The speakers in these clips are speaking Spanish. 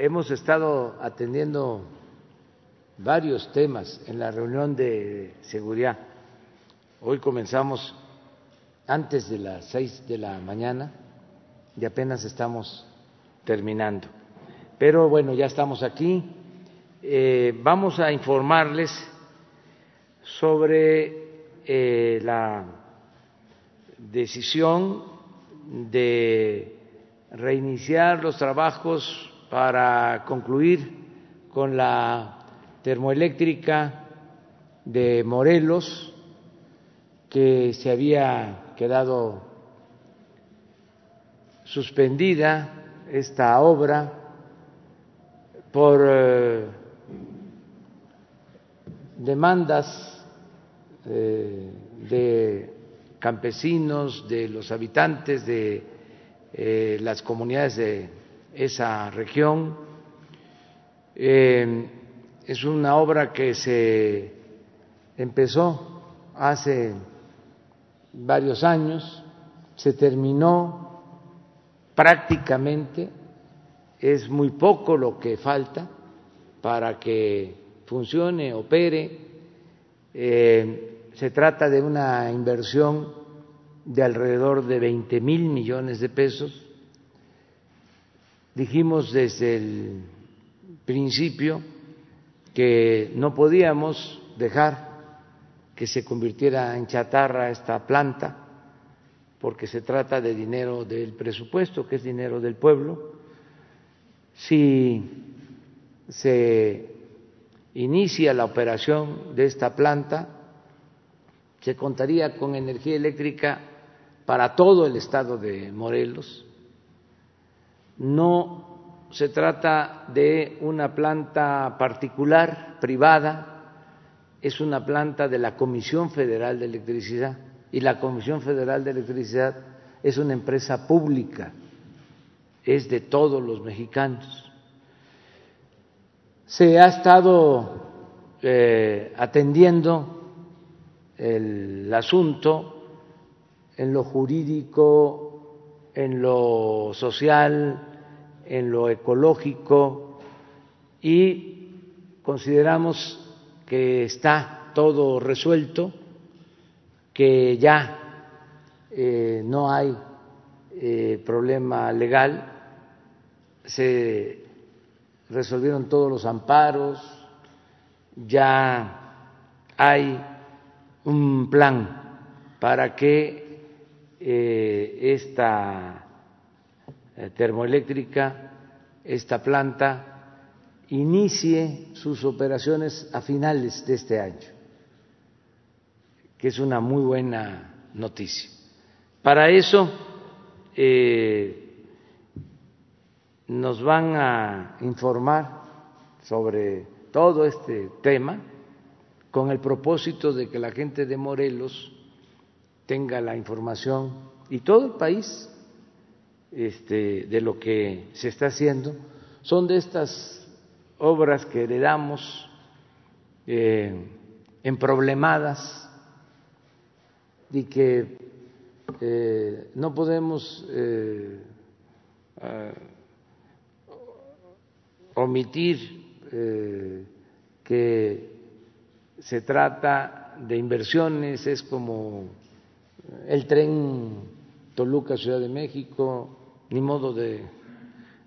hemos estado atendiendo varios temas en la reunión de seguridad. Hoy comenzamos antes de las seis de la mañana y apenas estamos terminando. Pero bueno, ya estamos aquí. Eh, vamos a informarles sobre eh, la decisión de reiniciar los trabajos para concluir con la termoeléctrica de Morelos, que se había quedado suspendida esta obra por eh, demandas eh, de campesinos, de los habitantes de eh, las comunidades de esa región. es una obra que se empezó hace varios años, se terminó prácticamente, es muy poco lo que falta para que funcione, opere. Eh, se trata de una inversión de alrededor de 20 mil millones de pesos. Dijimos desde el principio que no podíamos dejar que se convirtiera en chatarra esta planta, porque se trata de dinero del presupuesto, que es dinero del pueblo. Si se inicia la operación de esta planta, se contaría con energía eléctrica para todo el estado de Morelos. No se trata de una planta particular, privada, es una planta de la Comisión Federal de Electricidad. Y la Comisión Federal de Electricidad es una empresa pública, es de todos los mexicanos. Se ha estado eh, atendiendo el asunto en lo jurídico, en lo social, en lo ecológico y consideramos que está todo resuelto, que ya eh, no hay eh, problema legal, se resolvieron todos los amparos, ya hay un plan para que eh, esta termoeléctrica, esta planta, inicie sus operaciones a finales de este año, que es una muy buena noticia. Para eso eh, nos van a informar sobre todo este tema con el propósito de que la gente de Morelos tenga la información y todo el país este, de lo que se está haciendo. Son de estas obras que heredamos eh, emproblemadas y que eh, no podemos eh, omitir que se trata de inversiones, es como el tren Toluca Ciudad de México, ni modo de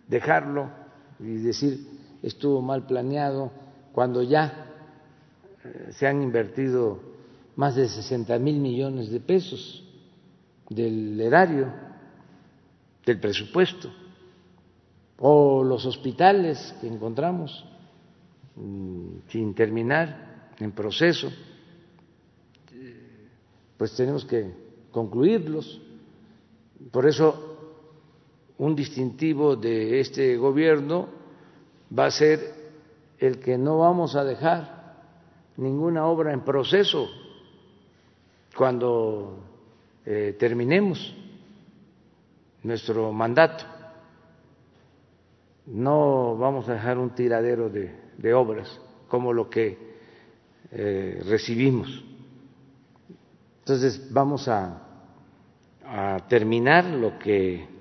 dejarlo y decir estuvo mal planeado, cuando ya eh, se han invertido más de 60 mil millones de pesos del erario, del presupuesto, o los hospitales que encontramos mm, sin terminar en proceso, pues tenemos que concluirlos. Por eso, un distintivo de este gobierno va a ser el que no vamos a dejar ninguna obra en proceso cuando eh, terminemos nuestro mandato. No vamos a dejar un tiradero de, obras como lo que eh, recibimos. Entonces vamos a, a terminar lo que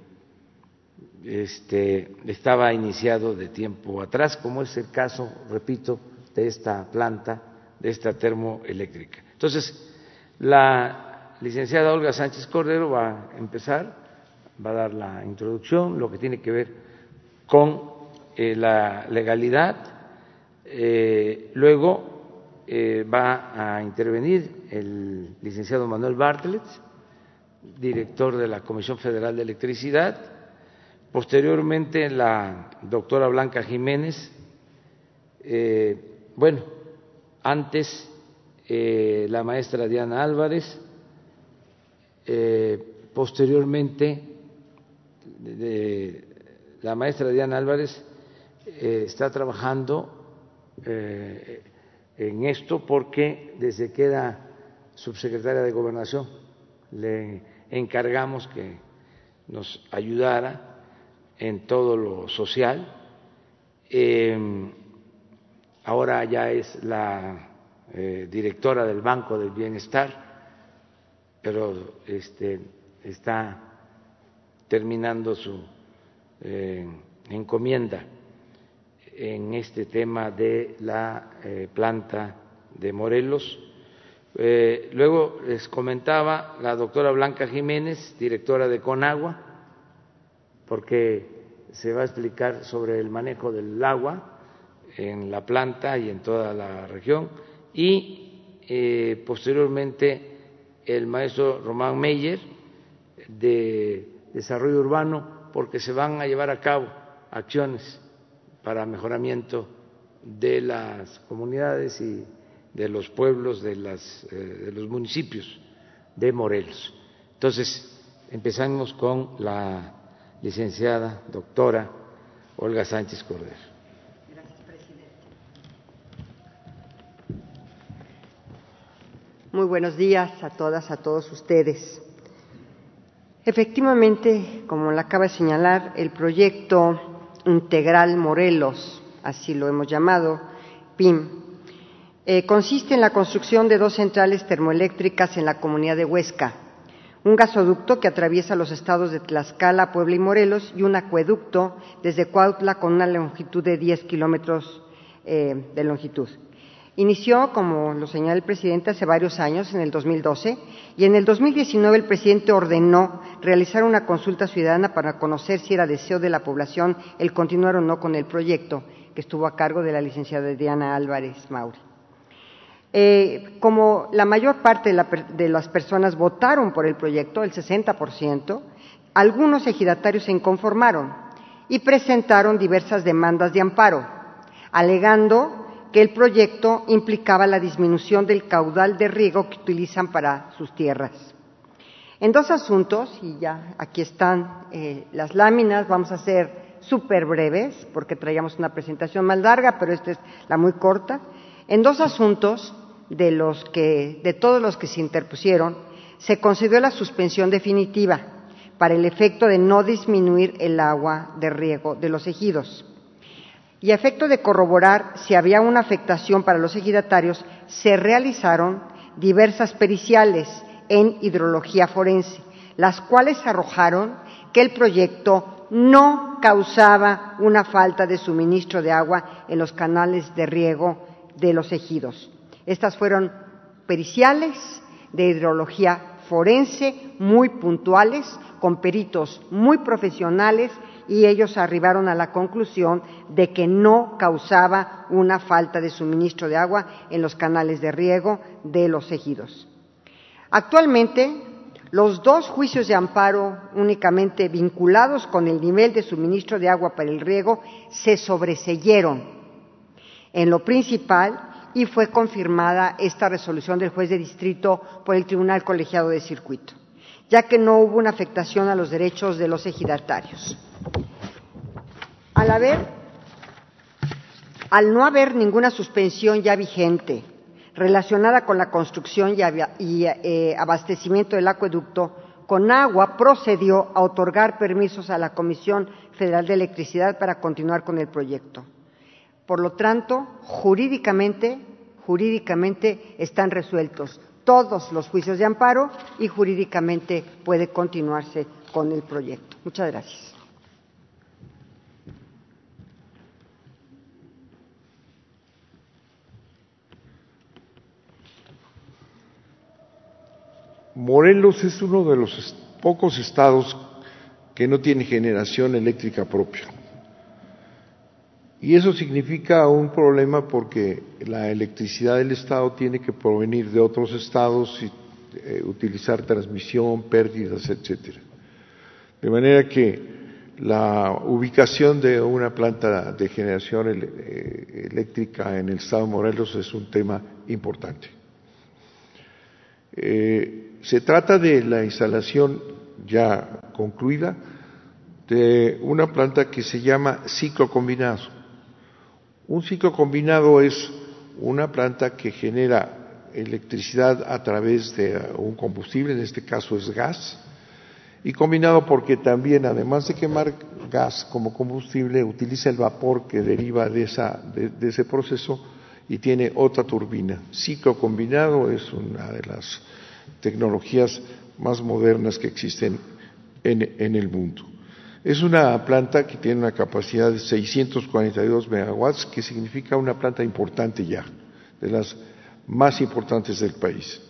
este, estaba iniciado de tiempo atrás, como es el caso, repito, de esta planta, de esta termoeléctrica. Entonces, la licenciada Olga Sánchez Cordero va a empezar, va a dar la introducción, lo que tiene que ver con eh, la legalidad. Eh, luego eh, va a intervenir el licenciado Manuel Bartlett, director de la Comisión Federal de Electricidad. Posteriormente, la doctora Blanca Jiménez. bueno, antes la maestra Diana Álvarez. posteriormente, la maestra Diana Álvarez eh, está trabajando eh, en esto porque desde que era subsecretaria de Gobernación le encargamos que nos ayudara en todo lo social. Em, ahora ya es la eh, directora del Banco del Bienestar, pero este, está terminando su encomienda en este tema de la eh, planta de Morelos. Eh, luego les comentaba la doctora Blanca Jiménez, directora de Conagua, porque se va a explicar sobre el manejo del agua en la planta y en toda la región, y eh, posteriormente el maestro Román Meyer de Desarrollo Urbano, porque se van a llevar a cabo acciones para mejoramiento de las comunidades y de los pueblos, de, las, eh, de los municipios de Morelos. Entonces, empezamos con la licenciada doctora Olga Sánchez Cordero. Muy buenos días a todas, a todos ustedes. Efectivamente, como lo acaba de señalar, el proyecto Integral Morelos, así lo hemos llamado, PIM, eh, consiste en la construcción de dos centrales termoeléctricas en la comunidad de Huesca, un gasoducto que atraviesa los estados de Tlaxcala, Puebla y Morelos y un acueducto desde Cuautla con una longitud de 10 kilómetros eh, de longitud. Inició, como lo señala el presidente, hace varios años, en el 2012, y en el 2019 el presidente ordenó realizar una consulta ciudadana para conocer si era deseo de la población el continuar o no con el proyecto, que estuvo a cargo de la licenciada Diana Álvarez Mauri. Eh, como la mayor parte de, las personas votaron por el proyecto, el 60%, algunos ejidatarios se inconformaron y presentaron diversas demandas de amparo, alegando que el proyecto implicaba la disminución del caudal de riego que utilizan para sus tierras. En dos asuntos, y ya aquí están eh, las láminas, vamos a ser súper breves, porque traíamos una presentación más larga, pero esta es la muy corta. En dos asuntos, de, los que, de todos los que se interpusieron, se concedió la suspensión definitiva para el efecto de no disminuir el agua de riego de los ejidos y a efecto de corroborar si había una afectación para los ejidatarios, se realizaron diversas periciales en hidrología forense, las cuales arrojaron que el proyecto no causaba una falta de suministro de agua en los canales de riego de los ejidos. Estas fueron periciales de hidrología forense muy puntuales, con peritos muy profesionales y ellos arribaron a la conclusión de que no causaba una falta de suministro de agua en los canales de riego de los ejidos. Actualmente, los dos juicios de amparo únicamente vinculados con el nivel de suministro de agua para el riego se sobreseyeron en lo principal y fue confirmada esta resolución del juez de distrito por el Tribunal Colegiado de Circuito, ya que no hubo una afectación a los derechos de los ejidatarios. Al no haber ninguna suspensión ya vigente relacionada con la construcción y, eh, abastecimiento del acueducto, Conagua procedió a otorgar permisos a la Comisión Federal de Electricidad para continuar con el proyecto. Por lo tanto, jurídicamente, jurídicamente están resueltos todos los juicios de amparo y jurídicamente puede continuarse con el proyecto. Muchas gracias. Morelos es uno de los pocos estados que no tiene generación eléctrica propia. Y eso significa un problema porque la electricidad del Estado tiene que provenir de otros estados y eh, utilizar transmisión, pérdidas, etcétera. De manera que la ubicación de una planta de generación eh, eléctrica en el estado de Morelos es un tema importante. Eh, se trata de la instalación ya concluida de una planta que se llama ciclo combinado. Un ciclo combinado es una planta que genera electricidad a través de un combustible, en este caso es gas, y combinado porque también, además de quemar gas como combustible, utiliza el vapor que deriva de, esa, de, ese proceso y tiene otra turbina. Ciclo combinado es una de las tecnologías más modernas que existen en, en el mundo. Es una planta que tiene una capacidad de 642 megawatts, que significa una planta importante ya, de las más importantes del país.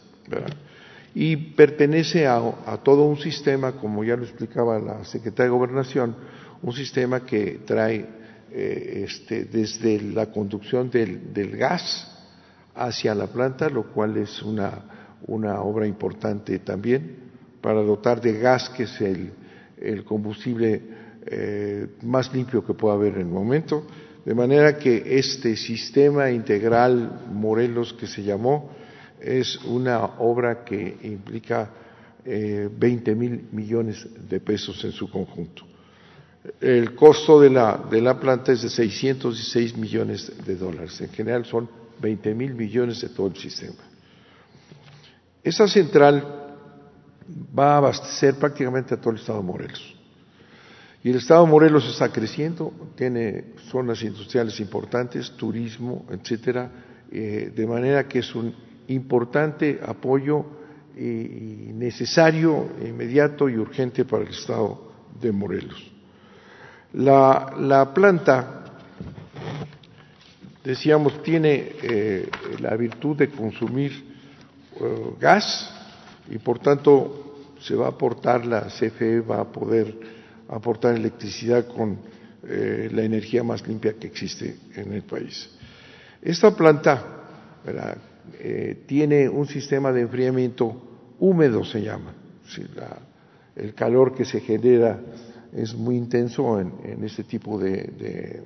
y pertenece a, todo un sistema, como ya lo explicaba la secretaria de Gobernación, un sistema que trae eh, este, desde la conducción del, gas hacia la planta, lo cual es una, obra importante también para dotar de gas, que es el, combustible eh, más limpio que pueda haber en el momento. De manera que este sistema integral Morelos que se llamó, es una obra que implica eh, 20 mil millones de pesos en su conjunto. El costo de la, de la planta es de 606 millones de dólares. En general son 20 mil millones de todo el sistema. Esa central va a abastecer prácticamente a todo el estado de Morelos. Y el estado de Morelos está creciendo, tiene zonas industriales importantes, turismo, etcétera, eh, de manera que es un importante apoyo y necesario, inmediato y urgente para el Estado de Morelos. La, planta, decíamos, tiene eh, la virtud de consumir eh, gas y por tanto se va a aportar, la CFE va a poder aportar electricidad con eh, la energía más limpia que existe en el país. Esta planta, eh, tiene un sistema de enfriamiento húmedo, se llama. el calor que se genera es muy intenso en, este tipo de,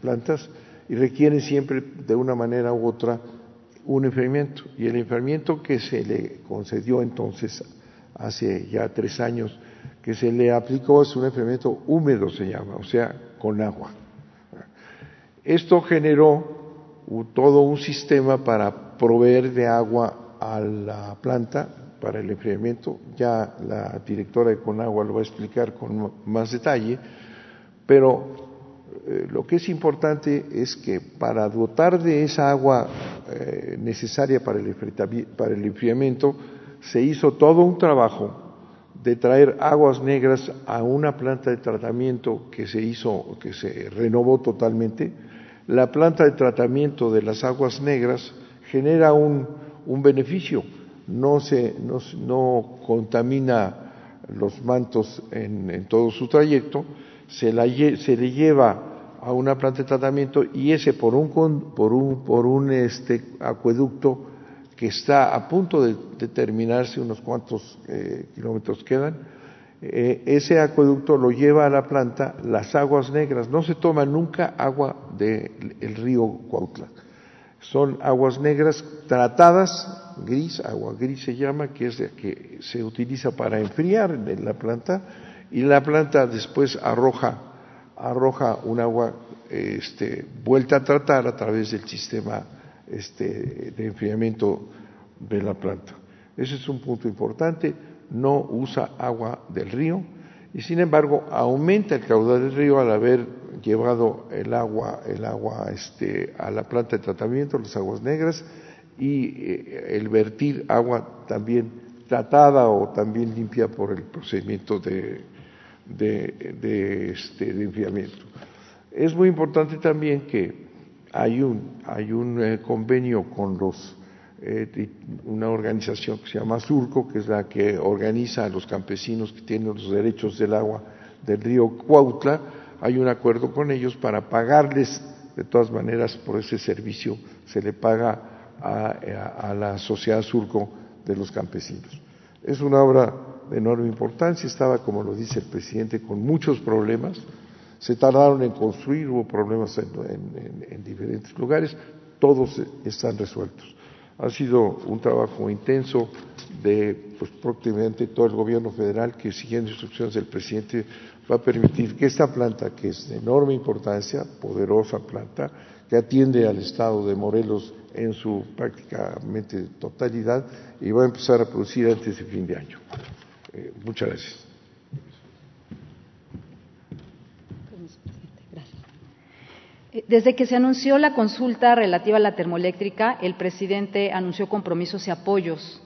plantas y requiere siempre de una manera u otra un enfriamiento. Y el enfriamiento que se le concedió entonces, hace ya tres años, que se le aplicó es un enfriamiento húmedo, se llama, o sea, con agua. Esto generó todo un sistema para proveer de agua a la planta para el enfriamiento. Ya la directora de Conagua lo va a explicar con más detalle, pero eh, lo que es importante es que para dotar de esa agua eh, necesaria para el, para el enfriamiento, se hizo todo un trabajo de traer aguas negras a una planta de tratamiento que se hizo, que se renovó totalmente, la planta de tratamiento de las aguas negras genera un, beneficio, no, se, no, contamina los mantos en, todo su trayecto, se, se, le lleva a una planta de tratamiento y ese por un, por un, por un este, acueducto que está a punto de, terminarse, unos cuantos eh, kilómetros quedan, eh, ese acueducto lo lleva a la planta las aguas negras. No se toma nunca agua del río Cuautla. Son aguas negras tratadas, gris, agua gris se llama, que es la que se utiliza para enfriar en la planta y la planta después arroja, arroja un agua este, vuelta a tratar a través del sistema este, de enfriamiento de la planta. Ese es un punto importante no usa agua del río y sin embargo aumenta el caudal del río al haber llevado el agua, el agua este, a la planta de tratamiento, las aguas negras, y eh, el vertir agua también tratada o también limpia por el procedimiento de, de, este, de enfriamiento. Es muy importante también que hay un, hay un eh, convenio con los eh, una organización que se llama Surco, que es la que organiza a los campesinos que tienen los derechos del agua del río Cuautla. Hay un acuerdo con ellos para pagarles, de todas maneras, por ese servicio se le paga a, a la sociedad Surco de los campesinos. Es una obra de enorme importancia, estaba, como lo dice el presidente, con muchos problemas, se tardaron en construir, hubo problemas en, diferentes lugares, todos están resueltos. Ha sido un trabajo intenso de pues, prácticamente todo el gobierno federal que siguiendo instrucciones del presidente va a permitir que esta planta, que es de enorme importancia, poderosa planta, que atiende al estado de Morelos en su prácticamente totalidad y va a empezar a producir antes de fin de año. Eh, muchas gracias. Eh, desde que se anunció la consulta relativa a la termoeléctrica, el presidente anunció compromisos y apoyos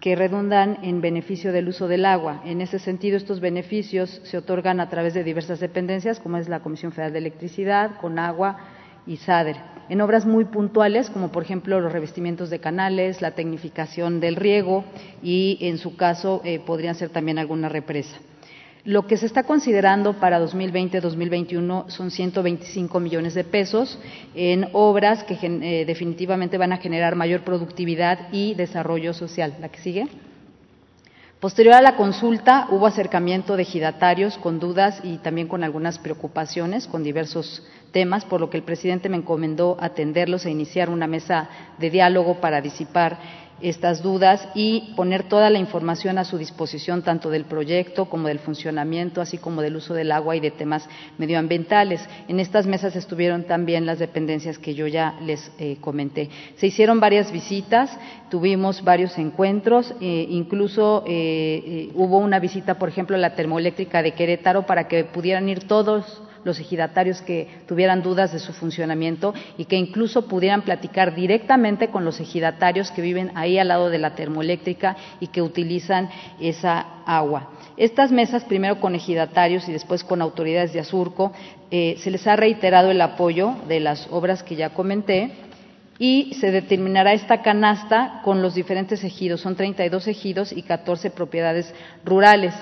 que redundan en beneficio del uso del agua. En ese sentido, estos beneficios se otorgan a través de diversas dependencias, como es la Comisión Federal de Electricidad, Conagua y SADER, en obras muy puntuales, como por ejemplo los revestimientos de canales, la tecnificación del riego y, en su caso, eh, podrían ser también alguna represa. Lo que se está considerando para 2020-2021 son 125 millones de pesos en obras que eh, definitivamente van a generar mayor productividad y desarrollo social. ¿La que sigue? Posterior a la consulta hubo acercamiento de ejidatarios con dudas y también con algunas preocupaciones con diversos temas, por lo que el presidente me encomendó atenderlos e iniciar una mesa de diálogo para disipar estas dudas y poner toda la información a su disposición, tanto del proyecto como del funcionamiento, así como del uso del agua y de temas medioambientales. En estas mesas estuvieron también las dependencias que yo ya les eh, comenté. Se hicieron varias visitas, tuvimos varios encuentros, eh, incluso eh, hubo una visita, por ejemplo, a la termoeléctrica de Querétaro para que pudieran ir todos los ejidatarios que tuvieran dudas de su funcionamiento y que incluso pudieran platicar directamente con los ejidatarios que viven ahí al lado de la termoeléctrica y que utilizan esa agua. Estas mesas, primero con ejidatarios y después con autoridades de Azurco, eh, se les ha reiterado el apoyo de las obras que ya comenté y se determinará esta canasta con los diferentes ejidos. Son 32 ejidos y 14 propiedades rurales.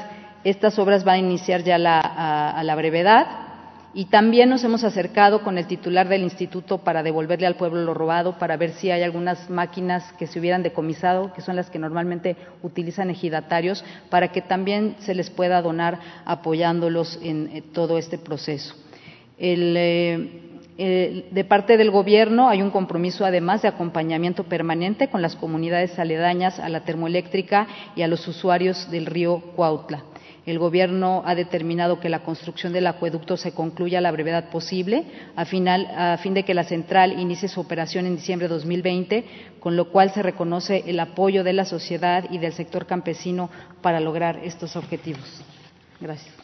Estas obras van a iniciar ya a la brevedad y también nos hemos acercado con el titular del instituto para devolverle al pueblo lo robado, para ver si hay algunas máquinas que se hubieran decomisado, que son las que normalmente utilizan ejidatarios, para que también se les pueda donar apoyándolos en eh, todo este proceso. Eh, de parte del Gobierno hay un compromiso, además, de acompañamiento permanente con las comunidades aledañas a la termoeléctrica y a los usuarios del río Cuautla. El Gobierno ha determinado que la construcción del acueducto se concluya a la brevedad posible, a, fin de que la central inicie su operación en diciembre de 2020, con lo cual se reconoce el apoyo de la sociedad y del sector campesino para lograr estos objetivos. Gracias.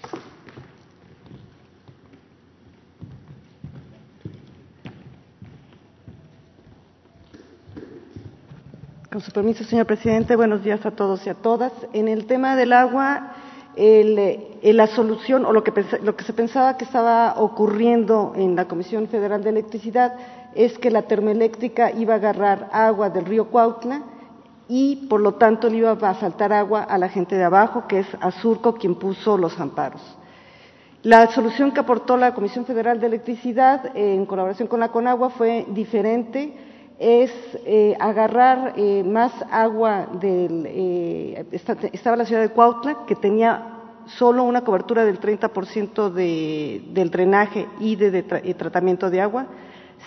Con su permiso, señor presidente, buenos días a todos y a todas. En el tema del agua, el, la solución o lo que, lo que se pensaba que estaba ocurriendo en la Comisión Federal de Electricidad es que la termoeléctrica iba a agarrar agua del río Cuautla y por lo tanto le iba a faltar agua a la gente de abajo, que es Azurco quien puso los amparos. La solución que aportó la Comisión Federal de Electricidad en colaboración con la Conagua fue diferente, es eh, agarrar eh, más agua del... Eh, estaba la ciudad de Cuautla, que tenía solo una cobertura del 30% de, del drenaje y de, tratamiento de agua,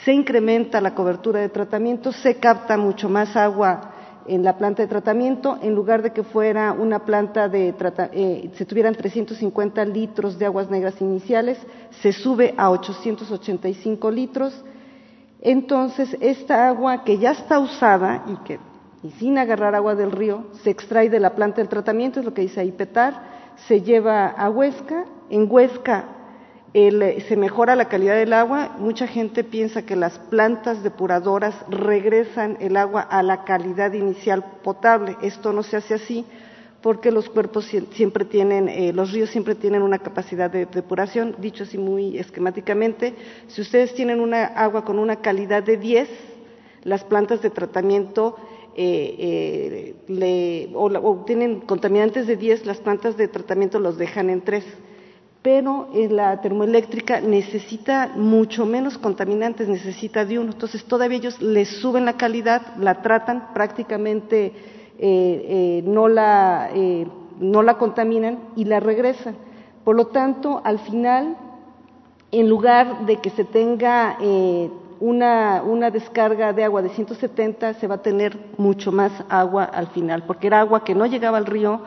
se incrementa la cobertura de tratamiento, se capta mucho más agua en la planta de tratamiento, en lugar de que fuera una planta de eh, se tuvieran 350 litros de aguas negras iniciales, se sube a 885 litros, entonces, esta agua que ya está usada y que y sin agarrar agua del río, se extrae de la planta del tratamiento, es lo que dice ahí Petar, se lleva a Huesca, en Huesca se mejora la calidad del agua, mucha gente piensa que las plantas depuradoras regresan el agua a la calidad inicial potable, esto no se hace así, porque los cuerpos siempre tienen, eh, los ríos siempre tienen una capacidad de depuración, dicho así muy esquemáticamente, si ustedes tienen una agua con una calidad de 10, las plantas de tratamiento eh, le, o, tienen contaminantes de 10, las plantas de tratamiento los dejan en 3. Pero en la termoeléctrica necesita mucho menos contaminantes, necesita de uno. Entonces todavía ellos les suben la calidad, la tratan, prácticamente no, la, no la contaminan y la regresan. Por lo tanto, al final, en lugar de que se tenga una, una, descarga de agua de 170 se va a tener mucho más agua al final, porque era agua que no llegaba al río,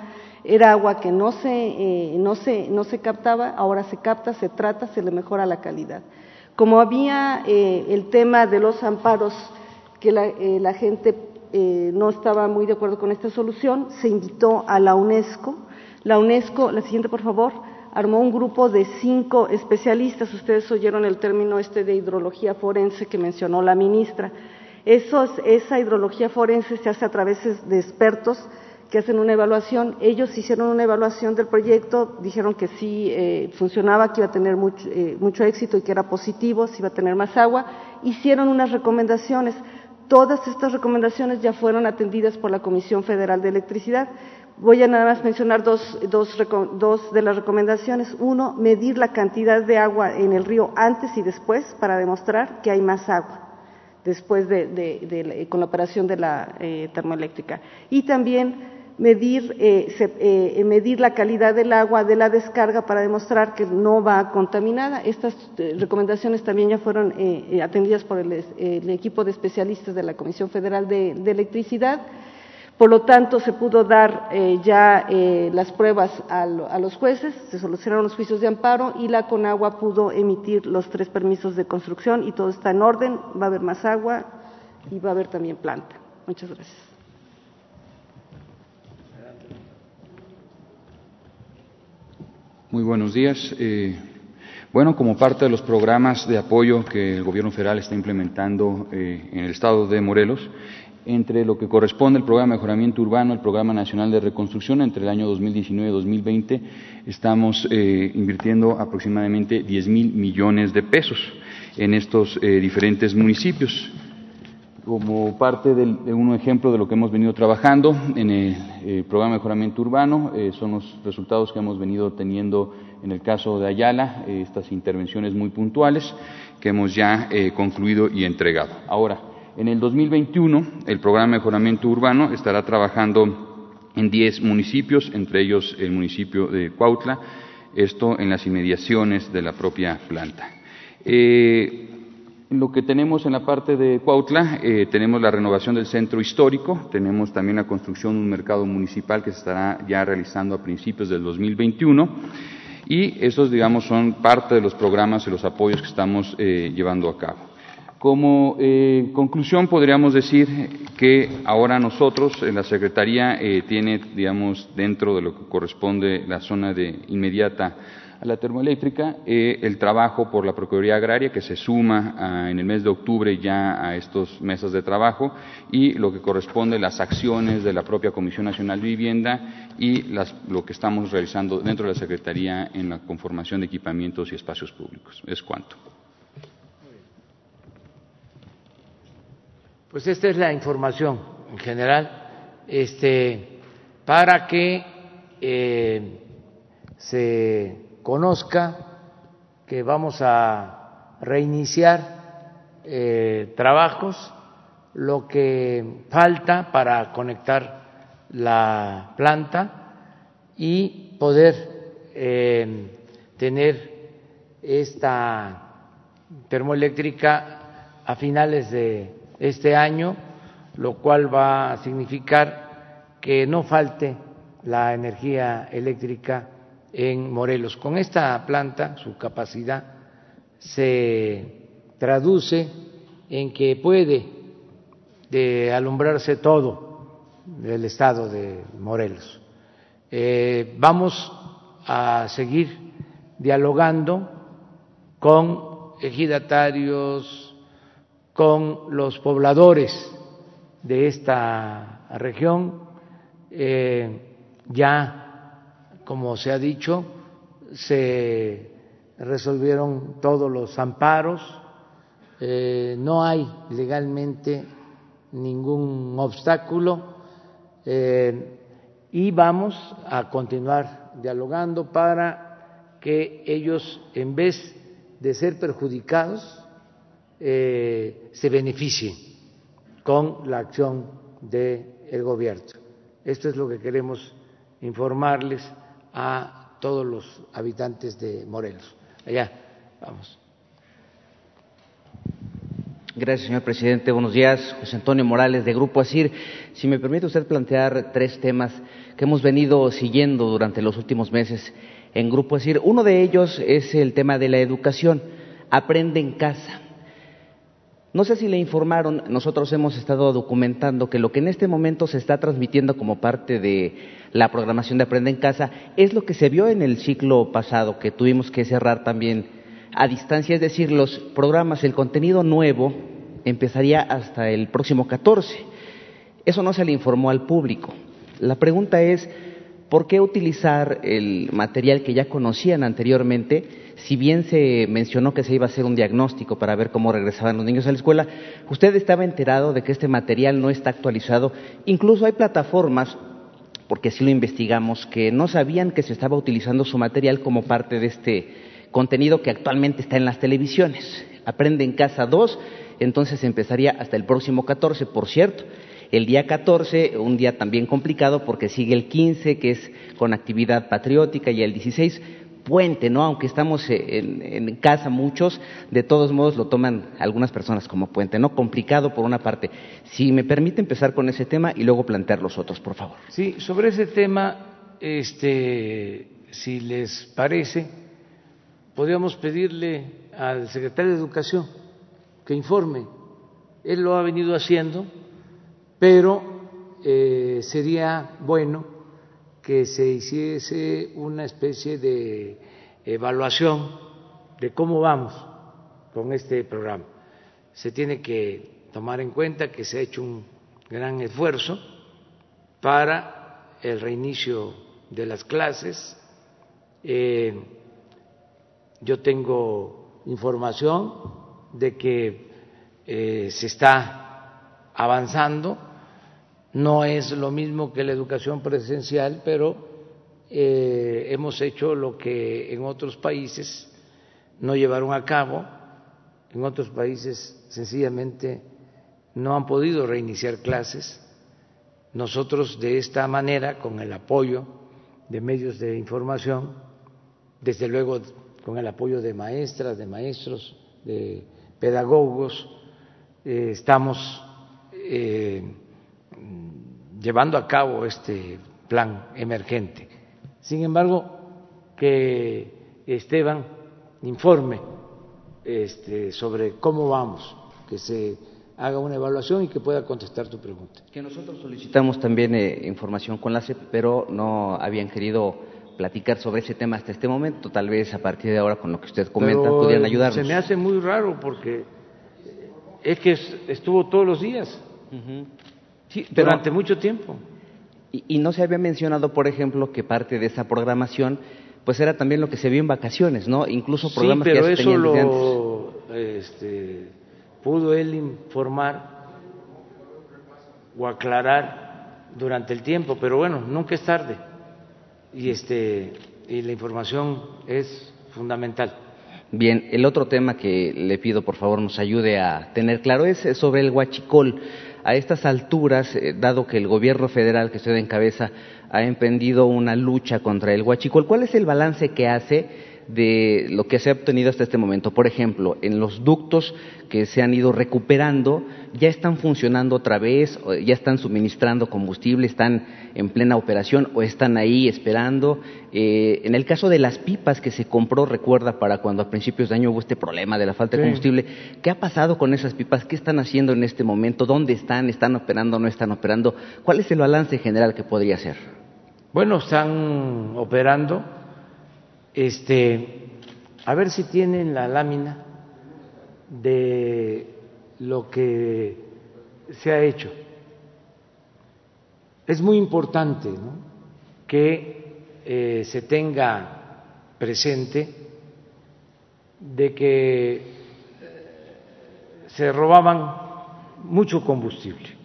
era agua que no se, eh, no se, no se captaba, ahora se capta, se trata, se le mejora la calidad. Como había eh, el tema de los amparos, que eh, la gente no estaba muy de acuerdo con esta solución, se invitó a la UNESCO. La UNESCO, la siguiente por favor, armó un grupo de cinco especialistas. Ustedes oyeron el término este de hidrología forense que mencionó la ministra. esa hidrología forense se hace a través de expertos que hacen una evaluación. Ellos hicieron una evaluación del proyecto, dijeron que sí eh, funcionaba, que iba a tener eh, mucho éxito y que era positivo, si iba a tener más agua. Hicieron unas recomendaciones. Todas estas recomendaciones ya fueron atendidas por la Comisión Federal de Electricidad. Voy a nada más mencionar dos, de las recomendaciones. Uno, medir la cantidad de agua en el río antes y después para demostrar que hay más agua después de, con la operación de la eh, termoeléctrica. Y también medir, eh, eh, medir la calidad del agua de la descarga para demostrar que no va contaminada. Estas recomendaciones también ya fueron atendidas por el, equipo de especialistas de la Comisión Federal de Electricidad. Por lo tanto, se pudo dar eh, ya eh, las pruebas a, los jueces, se solucionaron los juicios de amparo y la Conagua pudo emitir los tres permisos de construcción y todo está en orden, va a haber más agua y va a haber también planta. Muchas gracias. Muy buenos días. Eh, bueno, como parte de los programas de apoyo que el Gobierno federal está implementando en el Estado de Morelos, entre lo que corresponde al programa de mejoramiento urbano, el programa nacional de reconstrucción, entre el año 2019 y 2020, estamos eh, invirtiendo aproximadamente 10 mil millones de pesos en estos eh, diferentes municipios. Como parte de un ejemplo de lo que hemos venido trabajando en el eh, programa de mejoramiento urbano, son los resultados que hemos venido teniendo en el caso de Ayala, estas intervenciones muy puntuales que hemos ya concluido y entregado. Ahora, en el 2021, el programa de mejoramiento urbano estará trabajando en 10 municipios, entre ellos el municipio de Cuautla, esto en las inmediaciones de la propia planta. Eh, lo que tenemos en la parte de Cuautla, eh, tenemos la renovación del centro histórico, tenemos también la construcción de un mercado municipal que se estará ya realizando a principios del 2021 y estos, digamos, son parte de los programas y los apoyos que estamos eh, llevando a cabo. Como eh, conclusión, podríamos decir que ahora nosotros, en la Secretaría, tiene, digamos, dentro de lo que corresponde la zona de inmediata a la termoeléctrica, eh, el trabajo por la Procuraduría Agraria, que se suma en el mes de octubre ya a estos meses de trabajo, y lo que corresponde las acciones de la propia Comisión Nacional de Vivienda y lo que estamos realizando dentro de la Secretaría en la conformación de equipamientos y espacios públicos. Es cuanto. Pues esta es la información en general, este, para que eh, se conozca que vamos a reiniciar eh, trabajos, lo que falta para conectar la planta y poder eh, tener esta termoeléctrica a finales de este año, lo cual va a significar que no falte la energía eléctrica en Morelos. Con esta planta, su capacidad se traduce en que puede de alumbrarse todo el estado de Morelos. Eh, vamos a seguir dialogando con ejidatarios, con los pobladores de esta región. Eh, ya, como se ha dicho, se resolvieron todos los amparos, eh, no hay legalmente ningún obstáculo eh, y vamos a continuar dialogando para que ellos, en vez de ser perjudicados, eh, se beneficien con la acción del gobierno. Esto es lo que queremos informarles a todos los habitantes de Morelos. Allá, vamos. Gracias, señor presidente. Buenos días. José Antonio Morales, de Grupo ASIR. Si me permite usted plantear tres temas que hemos venido siguiendo durante los últimos meses en Grupo ASIR. Uno de ellos es el tema de la educación. Aprende en casa. No sé si le informaron, nosotros hemos estado documentando que lo que en este momento se está transmitiendo como parte de la programación de Aprende en Casa es lo que se vio en el ciclo pasado, que tuvimos que cerrar también a distancia, es decir, los programas, el contenido nuevo empezaría hasta el próximo 14. Eso no se le informó al público. La pregunta es, ¿por qué utilizar el material que ya conocían anteriormente? Si bien se mencionó que se iba a hacer un diagnóstico para ver cómo regresaban los niños a la escuela, usted estaba enterado de que este material no está actualizado. Incluso hay plataformas, porque así lo investigamos, que no sabían que se estaba utilizando su material como parte de este contenido que actualmente está en las televisiones. Aprende en casa 2, entonces empezaría hasta el próximo 14, por cierto. El día 14, un día también complicado porque sigue el 15, que es con actividad patriótica, y el 16, puente, ¿no? Aunque estamos en, en, casa muchos, de todos modos lo toman algunas personas como puente, ¿no? Complicado por una parte. Si me permite empezar con ese tema y luego plantear los otros, por favor. Sí, sobre ese tema, este, si les parece, podríamos pedirle al secretario de Educación que informe. Él lo ha venido haciendo, pero eh, sería bueno que se hiciese una especie de evaluación de cómo vamos con este programa. Se tiene que tomar en cuenta que se ha hecho un gran esfuerzo para el reinicio de las clases. Eh, yo tengo información de que eh, se está avanzando, no es lo mismo que la educación presencial, pero eh, hemos hecho lo que en otros países no llevaron a cabo, en otros países sencillamente no han podido reiniciar clases. Nosotros de esta manera, con el apoyo de medios de información, desde luego con el apoyo de maestras, de maestros, de pedagogos, eh, estamos eh, llevando a cabo este plan emergente. Sin embargo, que Esteban informe este, sobre cómo vamos, que se haga una evaluación y que pueda contestar tu pregunta. Que nosotros solicitamos también eh, información con la CEP, pero no habían querido platicar sobre ese tema hasta este momento. Tal vez a partir de ahora, con lo que usted comenta, podrían ayudarnos. Se me hace muy raro porque es que estuvo todos los días, sí, durante mucho tiempo. Y, y, no se había mencionado, por ejemplo, que parte de esa programación pues era también lo que se vio en vacaciones, ¿no? Incluso programas sí, pero que ya se eso lo este, pudo él informar o aclarar durante el tiempo, pero bueno, nunca es tarde y este y la información es fundamental. Bien, el otro tema que le pido por favor nos ayude a tener claro es sobre el huachicol. A estas alturas, eh, dado que el gobierno federal que usted encabeza ha emprendido una lucha contra el huachicol, ¿cuál es el balance que hace de lo que se ha obtenido hasta este momento. Por ejemplo, en los ductos que se han ido recuperando, ya están funcionando otra vez, ya están suministrando combustible, están en plena operación o están ahí esperando. Eh, en el caso de las pipas que se compró, recuerda, para cuando a principios de año hubo este problema de la falta de combustible, ¿qué ha pasado con esas pipas? ¿Qué están haciendo en este momento? ¿Dónde están? ¿Están operando o no están operando? ¿Cuál es el balance general que podría ser? Bueno, están operando este, a ver si tienen la lámina de lo que se ha hecho. Es muy importante que eh, se tenga presente de que se robaban mucho combustible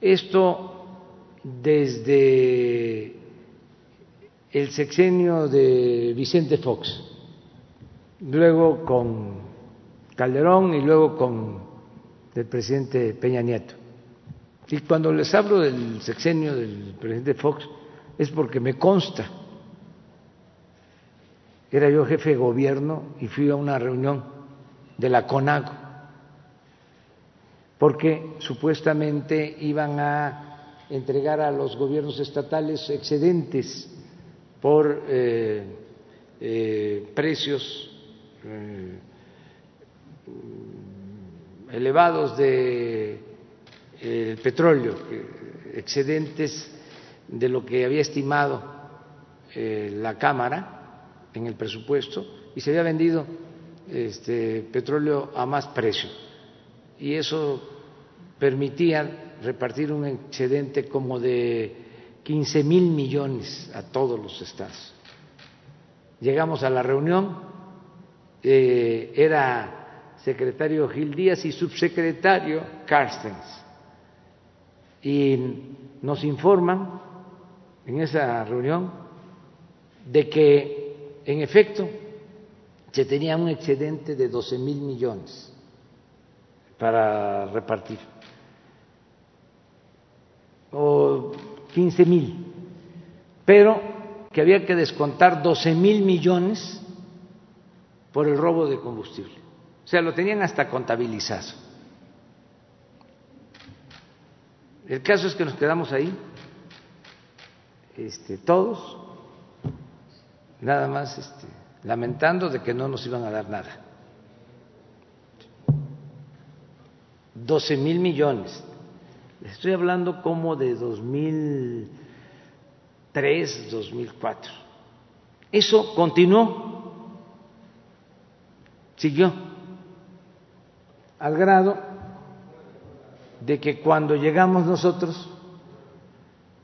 esto desde el sexenio de Vicente Fox, luego con Calderón y luego con el presidente Peña Nieto. Y cuando les hablo del sexenio del presidente Fox es porque me consta. Era yo jefe de gobierno y fui a una reunión de la CONAGO, porque supuestamente iban a entregar a los gobiernos estatales excedentes por eh, eh, precios eh, elevados de petróleo, excedentes de lo que había estimado la Cámara en el presupuesto y se había vendido este, petróleo a más precio. Y eso permitía repartir un excedente como de 15 mil millones a todos los estados. Llegamos a la reunión, eh, era secretario Gil Díaz y subsecretario Carstens, y nos informan en esa reunión de que, en efecto, se tenía un excedente de 12 mil millones para repartir, o 15 mil, pero que había que descontar 12 mil millones por el robo de combustible. O sea, lo tenían hasta contabilizado. El caso es que nos quedamos ahí, este, todos, nada más este, lamentando de que no nos iban a dar nada. 12 mil millones. Estoy hablando como de 2003, 2004. Eso continuó, siguió, al grado de que cuando llegamos nosotros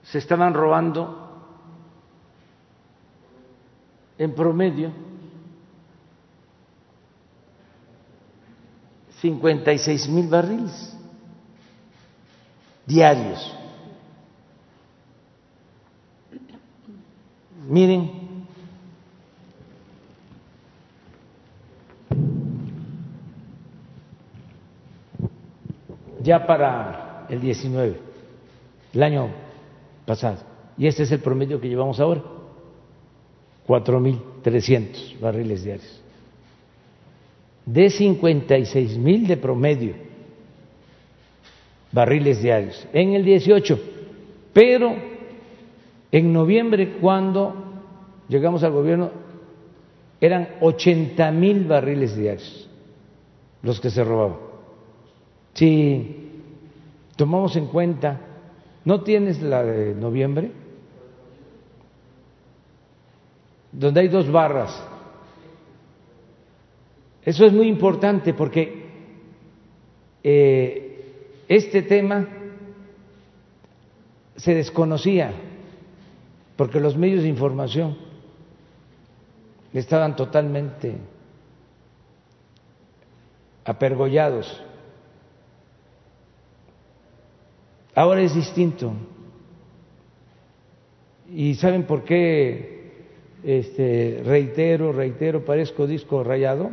se estaban robando en promedio 56 mil barriles diarios. Miren, ya para el 19, el año pasado, y este es el promedio que llevamos ahora, 4.300 barriles diarios. De 56 mil de promedio barriles diarios en el 18, pero en noviembre cuando llegamos al gobierno eran 80 mil barriles diarios los que se robaban. Si tomamos en cuenta, ¿no tienes la de noviembre? Donde hay dos barras eso es muy importante porque eh, este tema se desconocía, porque los medios de información estaban totalmente apergollados. Ahora es distinto. ¿Y saben por qué este, reitero, reitero, parezco disco rayado?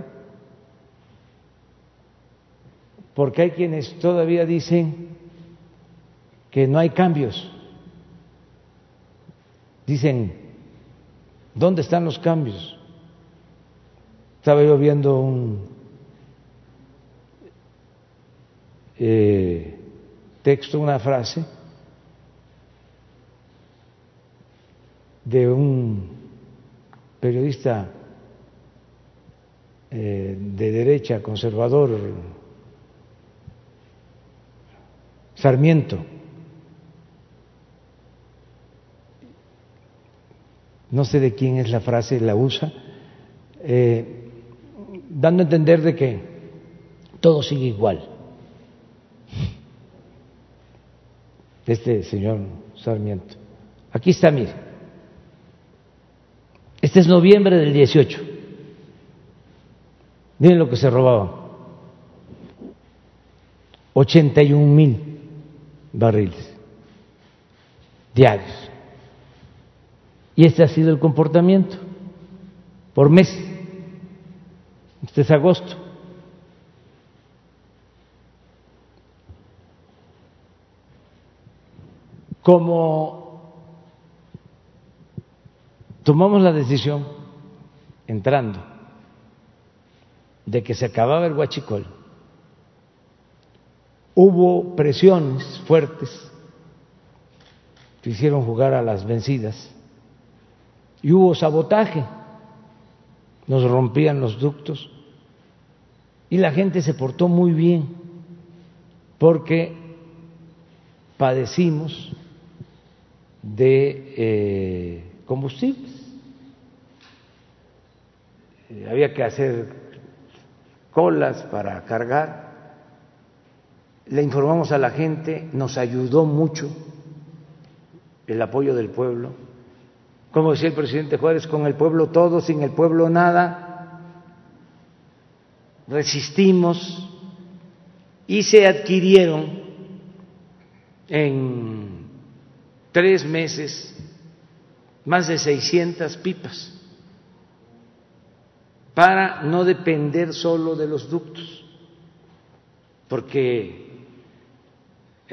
Porque hay quienes todavía dicen que no hay cambios. Dicen, ¿dónde están los cambios? Estaba yo viendo un eh, texto, una frase de un periodista eh, de derecha conservador Sarmiento. No sé de quién es la frase, la usa, eh, dando a entender de que todo sigue igual. Este señor Sarmiento. Aquí está, mire. Este es noviembre del 18. Miren lo que se robaba. 81 mil barriles diarios. Y este ha sido el comportamiento por mes. Este es agosto. Como tomamos la decisión, entrando, de que se acababa el huachicol, hubo presiones fuertes que hicieron jugar a las vencidas y hubo sabotaje, nos rompían los ductos y la gente se portó muy bien porque padecimos de eh, combustibles. Eh, había que hacer colas para cargar. Le informamos a la gente, nos ayudó mucho el apoyo del pueblo. Como decía el presidente Juárez, con el pueblo todo, sin el pueblo nada. Resistimos y se adquirieron en tres meses más de 600 pipas para no depender solo de los ductos, porque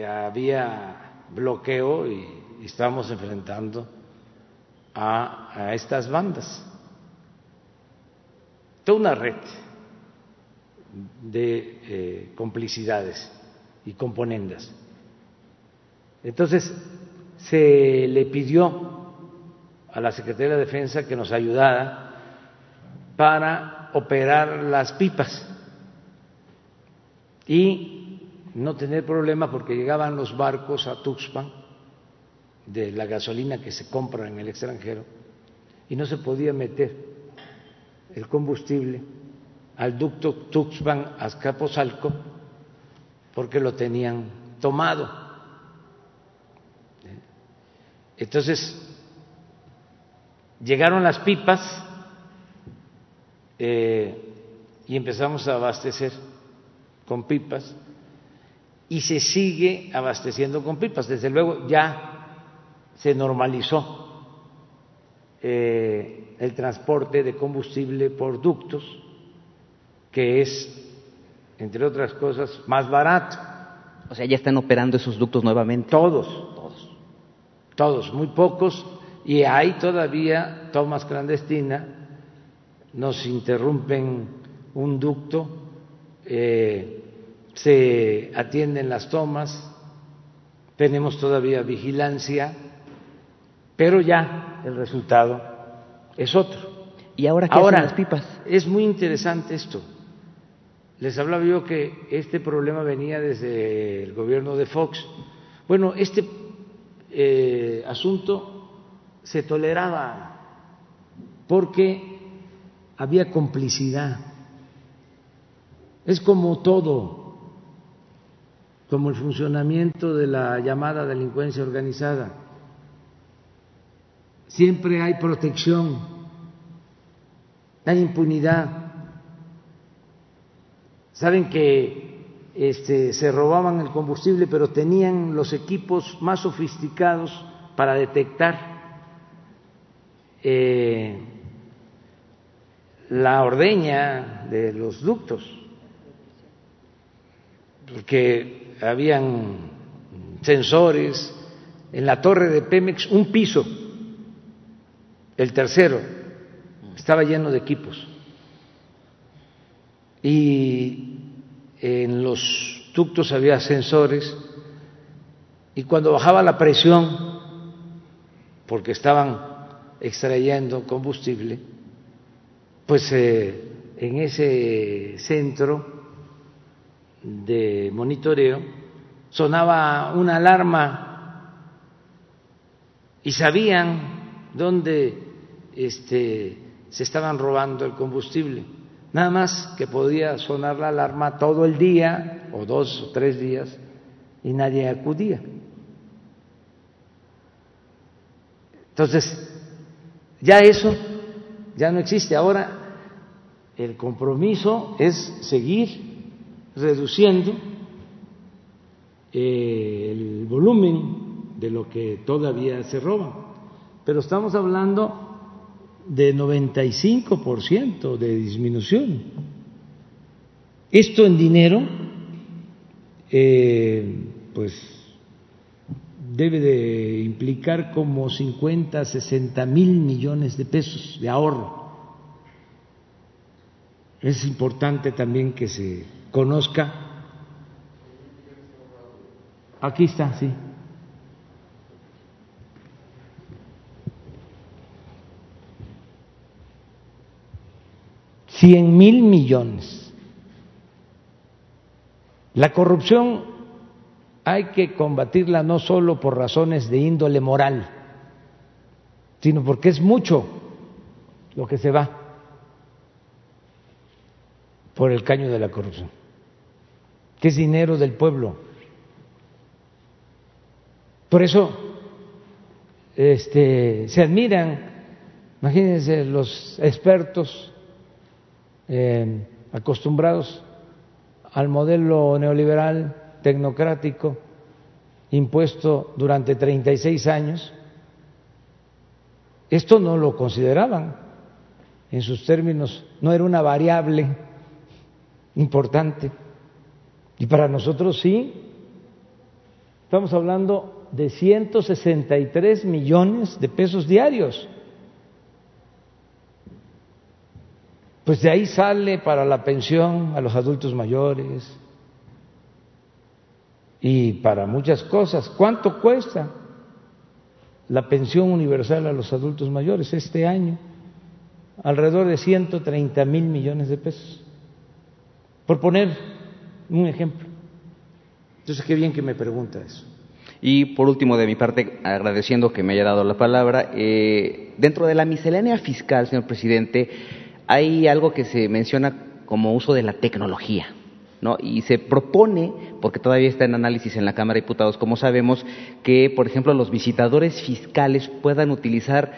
había bloqueo y estamos enfrentando a, estas bandas. Toda una red de eh, complicidades y componendas. Entonces, se le pidió a la Secretaría de Defensa que nos ayudara para operar las pipas y no tener problema porque llegaban los barcos a Tuxpan de la gasolina que se compra en el extranjero y no se podía meter el combustible al ducto Tuxpan Azcapotzalco porque lo tenían tomado. Entonces, llegaron las pipas eh, y empezamos a abastecer con pipas y se sigue abasteciendo con pipas. Desde luego ya se normalizó eh, el transporte de combustible por ductos, que es, entre otras cosas, más barato. O sea, ya están operando esos ductos nuevamente. Todos, todos, todos, muy pocos, y hay todavía tomas clandestinas, nos interrumpen un ducto, eh, se atienden las tomas, tenemos todavía vigilancia pero ya el resultado es otro. ¿Y ahora qué ahora, las pipas? Es muy interesante esto. Les hablaba yo que este problema venía desde el gobierno de Fox. Bueno, este eh, asunto se toleraba porque había complicidad. Es como todo, como el funcionamiento de la llamada delincuencia organizada siempre hay protección, hay impunidad. Saben que este, se robaban el combustible, pero tenían los equipos más sofisticados para detectar eh, la ordeña de los ductos, porque habían sensores en la torre de Pemex, un piso el tercero estaba lleno de equipos. Y en los ductos había sensores y cuando bajaba la presión, porque estaban extrayendo combustible, pues eh, en ese centro de monitoreo sonaba una alarma y sabían dónde este, se estaban robando el combustible. Nada más que podía sonar la alarma todo el día, o dos o tres días, y nadie acudía. Entonces, ya eso ya no existe. Ahora el compromiso es seguir reduciendo eh, el volumen de lo que todavía se roba. Pero estamos hablando de 95% de disminución. Esto en dinero, eh, pues debe de implicar como 50, 60 mil millones de pesos de ahorro. Es importante también que se conozca. Aquí está, sí. Cien mil millones. La corrupción hay que combatirla no solo por razones de índole moral, sino porque es mucho lo que se va por el caño de la corrupción, que es dinero del pueblo. Por eso este, se admiran, imagínense, los expertos eh, acostumbrados al modelo neoliberal tecnocrático impuesto durante 36 años, esto no lo consideraban en sus términos, no era una variable importante. Y para nosotros sí, estamos hablando de 163 millones de pesos diarios. Pues de ahí sale para la pensión a los adultos mayores, y para muchas cosas. ¿Cuánto cuesta la pensión universal a los adultos mayores este año? Alrededor de 130 mil millones de pesos. Por poner un ejemplo. Entonces, qué bien que me pregunta eso. Y por último, de mi parte, agradeciendo que me haya dado la palabra, eh, dentro de la miscelánea fiscal, señor presidente, hay algo que se menciona como uso de la tecnología. Y se propone, porque todavía está en análisis en la Cámara de Diputados, como sabemos, que, por ejemplo, los visitadores fiscales puedan utilizar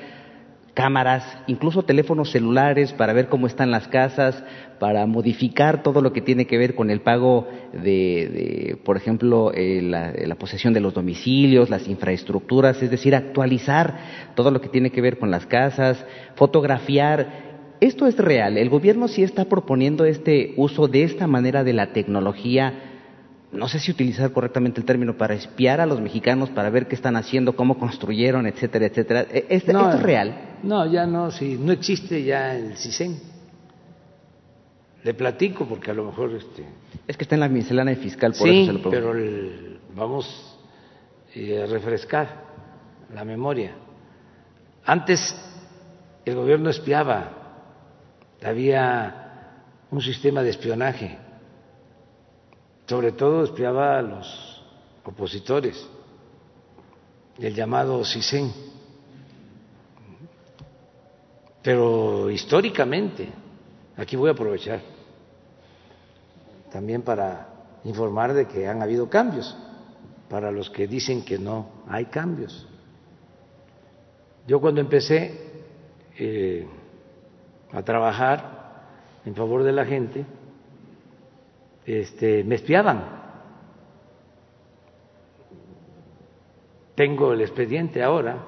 cámaras, incluso teléfonos celulares para ver cómo están las casas, para modificar todo lo que tiene que ver con el pago de, por ejemplo, eh, la, la, posesión de los domicilios, las infraestructuras, es decir, actualizar todo lo que tiene que ver con las casas, fotografiar esto es real. El gobierno sí está proponiendo este uso de esta manera de la tecnología, no sé si utilizar correctamente el término, para espiar a los mexicanos, para ver qué están haciendo, cómo construyeron, etcétera, etcétera. ¿E-, ¿Esto, es real? No, ya no, sí, no existe ya el CISEN. Le platico porque a lo mejor... Este, es que está en la miscelánea fiscal, por eso se lo pero vamos eh, a refrescar la memoria. Antes el gobierno espiaba había un sistema de espionaje, sobre todo espiaba a los opositores, el llamado CISEN. Pero históricamente, aquí voy a aprovechar también para informar de que han habido cambios, para los que dicen que no hay cambios. Yo cuando empecé, eh, a trabajar en favor de la gente, este, me espiaban. Tengo el expediente ahora,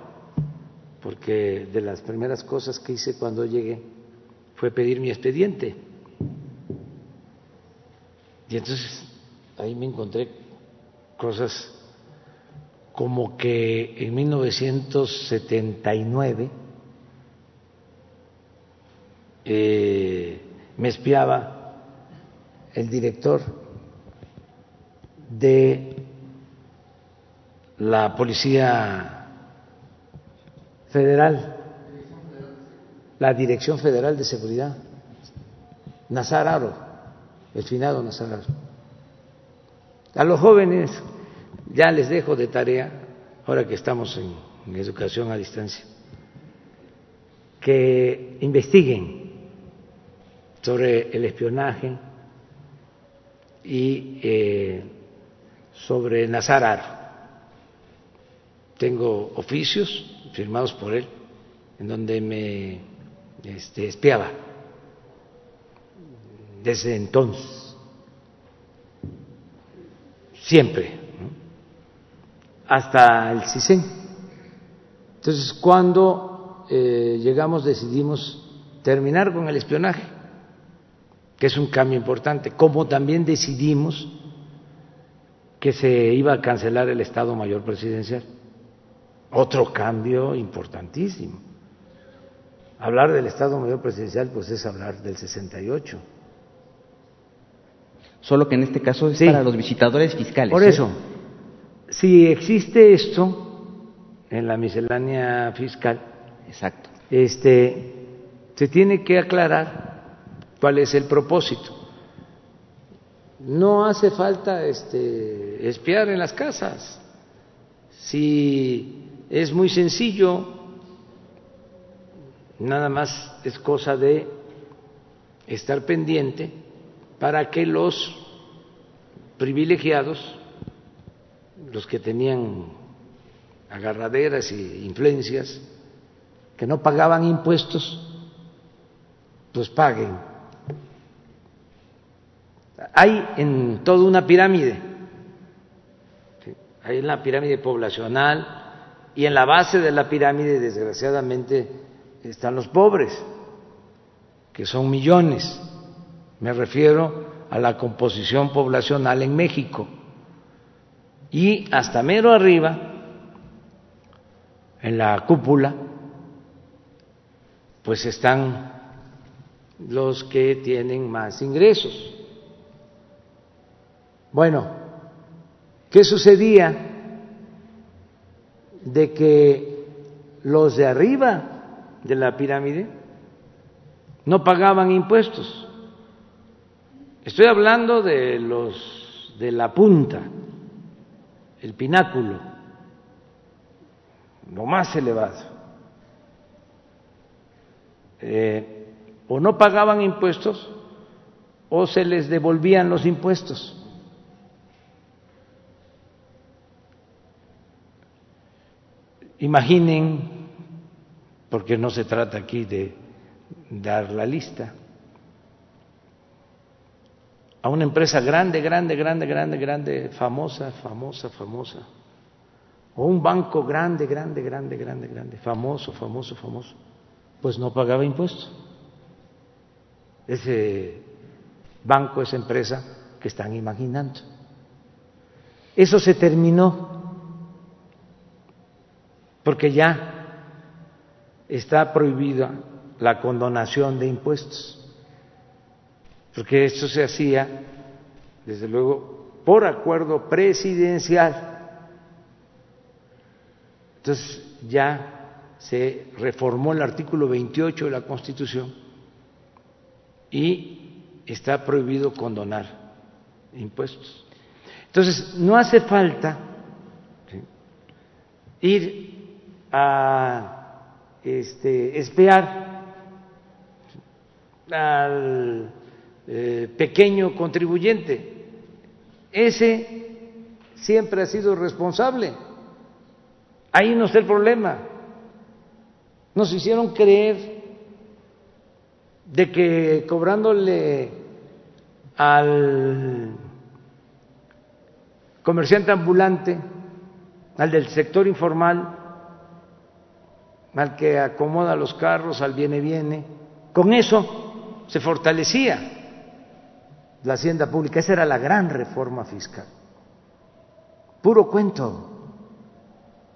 porque de las primeras cosas que hice cuando llegué fue pedir mi expediente. Y entonces ahí me encontré cosas como que en 1979 eh, me espiaba el director de la Policía Federal, la Dirección Federal de Seguridad, Nazar Aro, el finado Nazar Aro. A los jóvenes ya les dejo de tarea, ahora que estamos en educación a distancia, que investiguen sobre el espionaje y eh, sobre Nazarar. Tengo oficios firmados por él en donde me este, espiaba desde entonces, siempre. hasta el CISEN. Entonces, cuando eh, llegamos decidimos terminar con el espionaje, que es un cambio importante, como también decidimos que se iba a cancelar el Estado Mayor Presidencial. Otro cambio importantísimo. Hablar del Estado Mayor Presidencial, pues es hablar del 68. Solo que en este caso es para los visitadores fiscales. Por eso, si existe esto en la miscelánea fiscal, exacto, este, se tiene que aclarar cuál es el propósito. No hace falta este, espiar en las casas. Si es muy sencillo, nada más es cosa de estar pendiente para que los privilegiados, los que tenían agarraderas e influencias, que no pagaban impuestos, pues paguen. Hay en toda una pirámide, hay en la pirámide poblacional y en la base de la pirámide, desgraciadamente, están los pobres, que son millones. Me refiero a la composición poblacional en México. Y hasta mero arriba, en la cúpula, pues están los que tienen más ingresos. Bueno, ¿qué sucedía? De que los de arriba de la pirámide no pagaban impuestos. Estoy hablando de los de la punta, el pináculo, lo más elevado. Eh, o no pagaban impuestos o se les devolvían los impuestos. Imaginen porque no se trata aquí de dar la lista, a una empresa grande, grande, grande, grande, grande, famosa, famosa, famosa, o un banco grande, grande, grande, grande, grande, famoso, famoso, famoso, pues no pagaba impuestos. Ese banco, esa empresa que están imaginando. Eso se terminó porque ya está prohibida la condonación de impuestos, porque esto se hacía, desde luego, por acuerdo presidencial. Entonces ya se reformó el artículo 28 de la Constitución y está prohibido condonar impuestos. Entonces, no hace falta ir a este, espiar al eh, pequeño contribuyente. Ese siempre ha sido responsable. Ahí no está el problema. Nos hicieron creer de que cobrándole al comerciante ambulante, al del sector informal, al que acomoda los carros, al viene viene. Con eso se fortalecía la hacienda pública. Esa era la gran reforma fiscal. Puro cuento.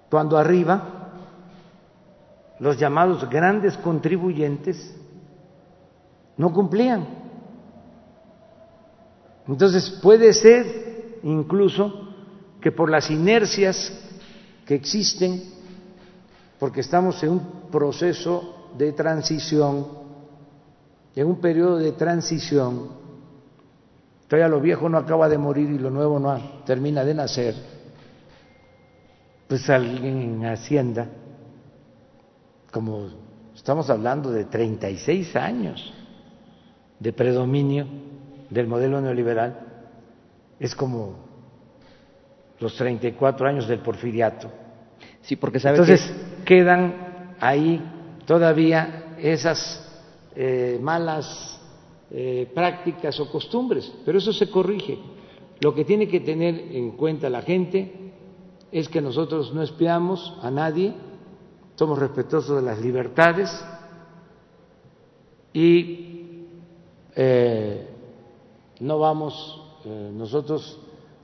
Cuando arriba los llamados grandes contribuyentes no cumplían. Entonces puede ser incluso que por las inercias que existen porque estamos en un proceso de transición, en un periodo de transición. Todavía lo viejo no acaba de morir y lo nuevo no termina de nacer. Pues alguien en Hacienda, como estamos hablando de 36 años de predominio del modelo neoliberal, es como los 34 años del porfiriato. Sí, porque sabe Entonces, quedan ahí todavía esas eh, malas eh, prácticas o costumbres, pero eso se corrige. Lo que tiene que tener en cuenta la gente es que nosotros no espiamos a nadie, somos respetuosos de las libertades y eh, no vamos nosotros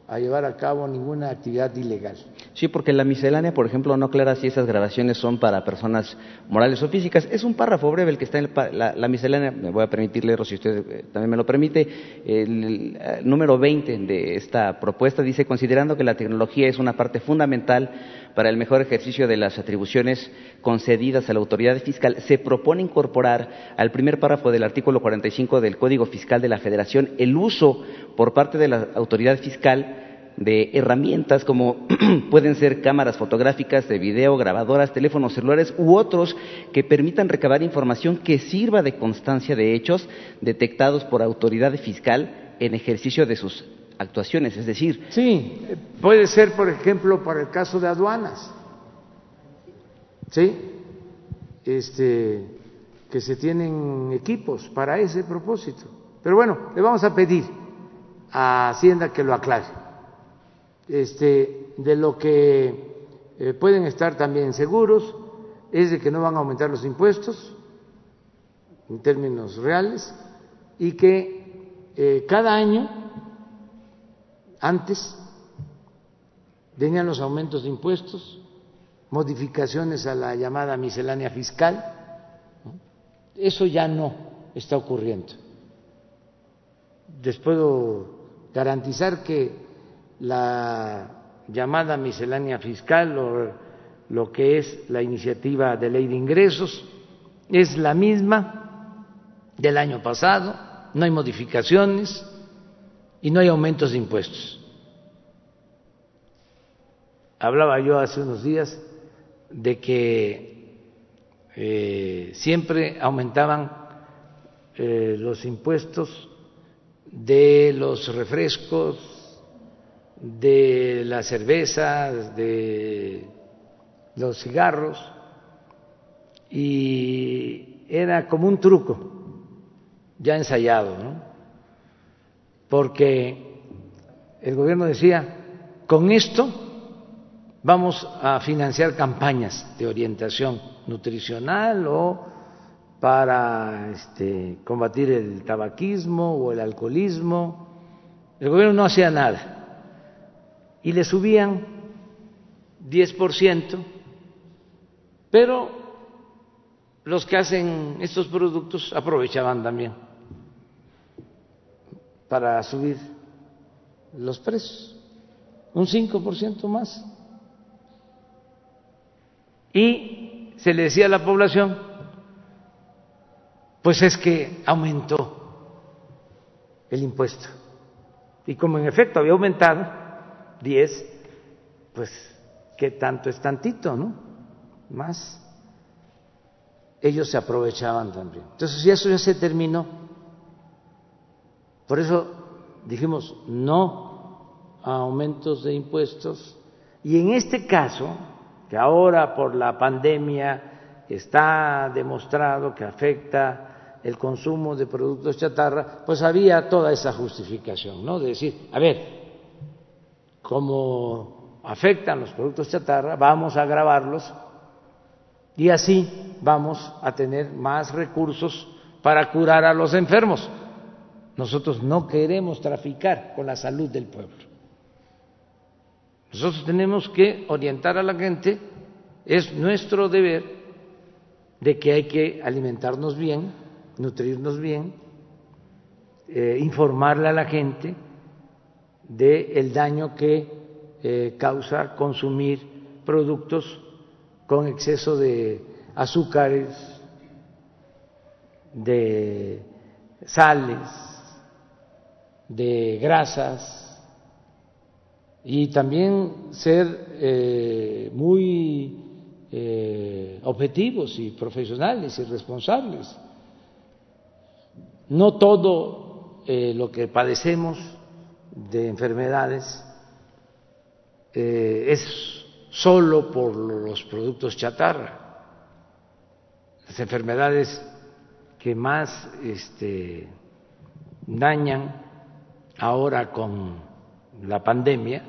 a llevar a cabo ninguna actividad ilegal. Sí, porque la miscelánea, por ejemplo, no aclara si esas grabaciones son para personas morales o físicas. Es un párrafo breve el que está en la, miscelánea, me voy a permitir leerlo si usted eh, también me lo permite. El, eh, número 20 de esta propuesta dice, considerando que la tecnología es una parte fundamental para el mejor ejercicio de las atribuciones concedidas a la autoridad fiscal, se propone incorporar al primer párrafo del artículo 45 del Código Fiscal de la Federación el uso por parte de la autoridad fiscal de herramientas como pueden ser cámaras fotográficas, de video, grabadoras, teléfonos celulares u otros que permitan recabar información que sirva de constancia de hechos detectados por autoridad fiscal en ejercicio de sus actuaciones, es decir. Sí, puede ser, por ejemplo, para el caso de aduanas, ¿sí? Este, que se tienen equipos para ese propósito. Pero bueno, le vamos a pedir a Hacienda que lo aclare este, de lo que eh, pueden estar también seguros es de que no van a aumentar los impuestos en términos reales y que eh, cada año antes venían los aumentos de impuestos, modificaciones a la llamada miscelánea fiscal. Eso ya no está ocurriendo. Les puedo garantizar que la llamada miscelánea fiscal o lo que es la iniciativa de ley de ingresos es la misma del año pasado, no hay modificaciones y no hay aumentos de impuestos. Hablaba yo hace unos días de que eh, siempre aumentaban eh, los impuestos de los refrescos, de la cerveza, de los cigarros, y era como un truco ya ensayado, ¿no? Porque el gobierno decía, con esto vamos a financiar campañas de orientación nutricional o para este, combatir el tabaquismo o el alcoholismo. El gobierno no hacía nada y le subían 10%, pero los que hacen estos productos aprovechaban también para subir los precios, un 5% más. Y se le decía a la población, pues es que aumentó el impuesto. Y como en efecto había aumentado, 10, pues, ¿qué tanto es tantito, no? Más. Ellos se aprovechaban también. Entonces, si eso ya se terminó. Por eso dijimos no a aumentos de impuestos. Y en este caso, que ahora por la pandemia está demostrado que afecta el consumo de productos chatarra, pues había toda esa justificación, ¿no? De decir, a ver, como afectan los productos chatarra, vamos a grabarlos y así vamos a tener más recursos para curar a los enfermos. Nosotros no queremos traficar con la salud del pueblo. Nosotros tenemos que orientar a la gente, es nuestro deber de que hay que alimentarnos bien, nutrirnos bien, eh, informarle a la gente del daño que eh, causa consumir productos con exceso de azúcares, de sales, de grasas y también ser eh, muy eh, objetivos y profesionales y responsables. No todo lo que padecemos de enfermedades eh, es solo por los productos chatarra. Las enfermedades que más este, dañan ahora con la pandemia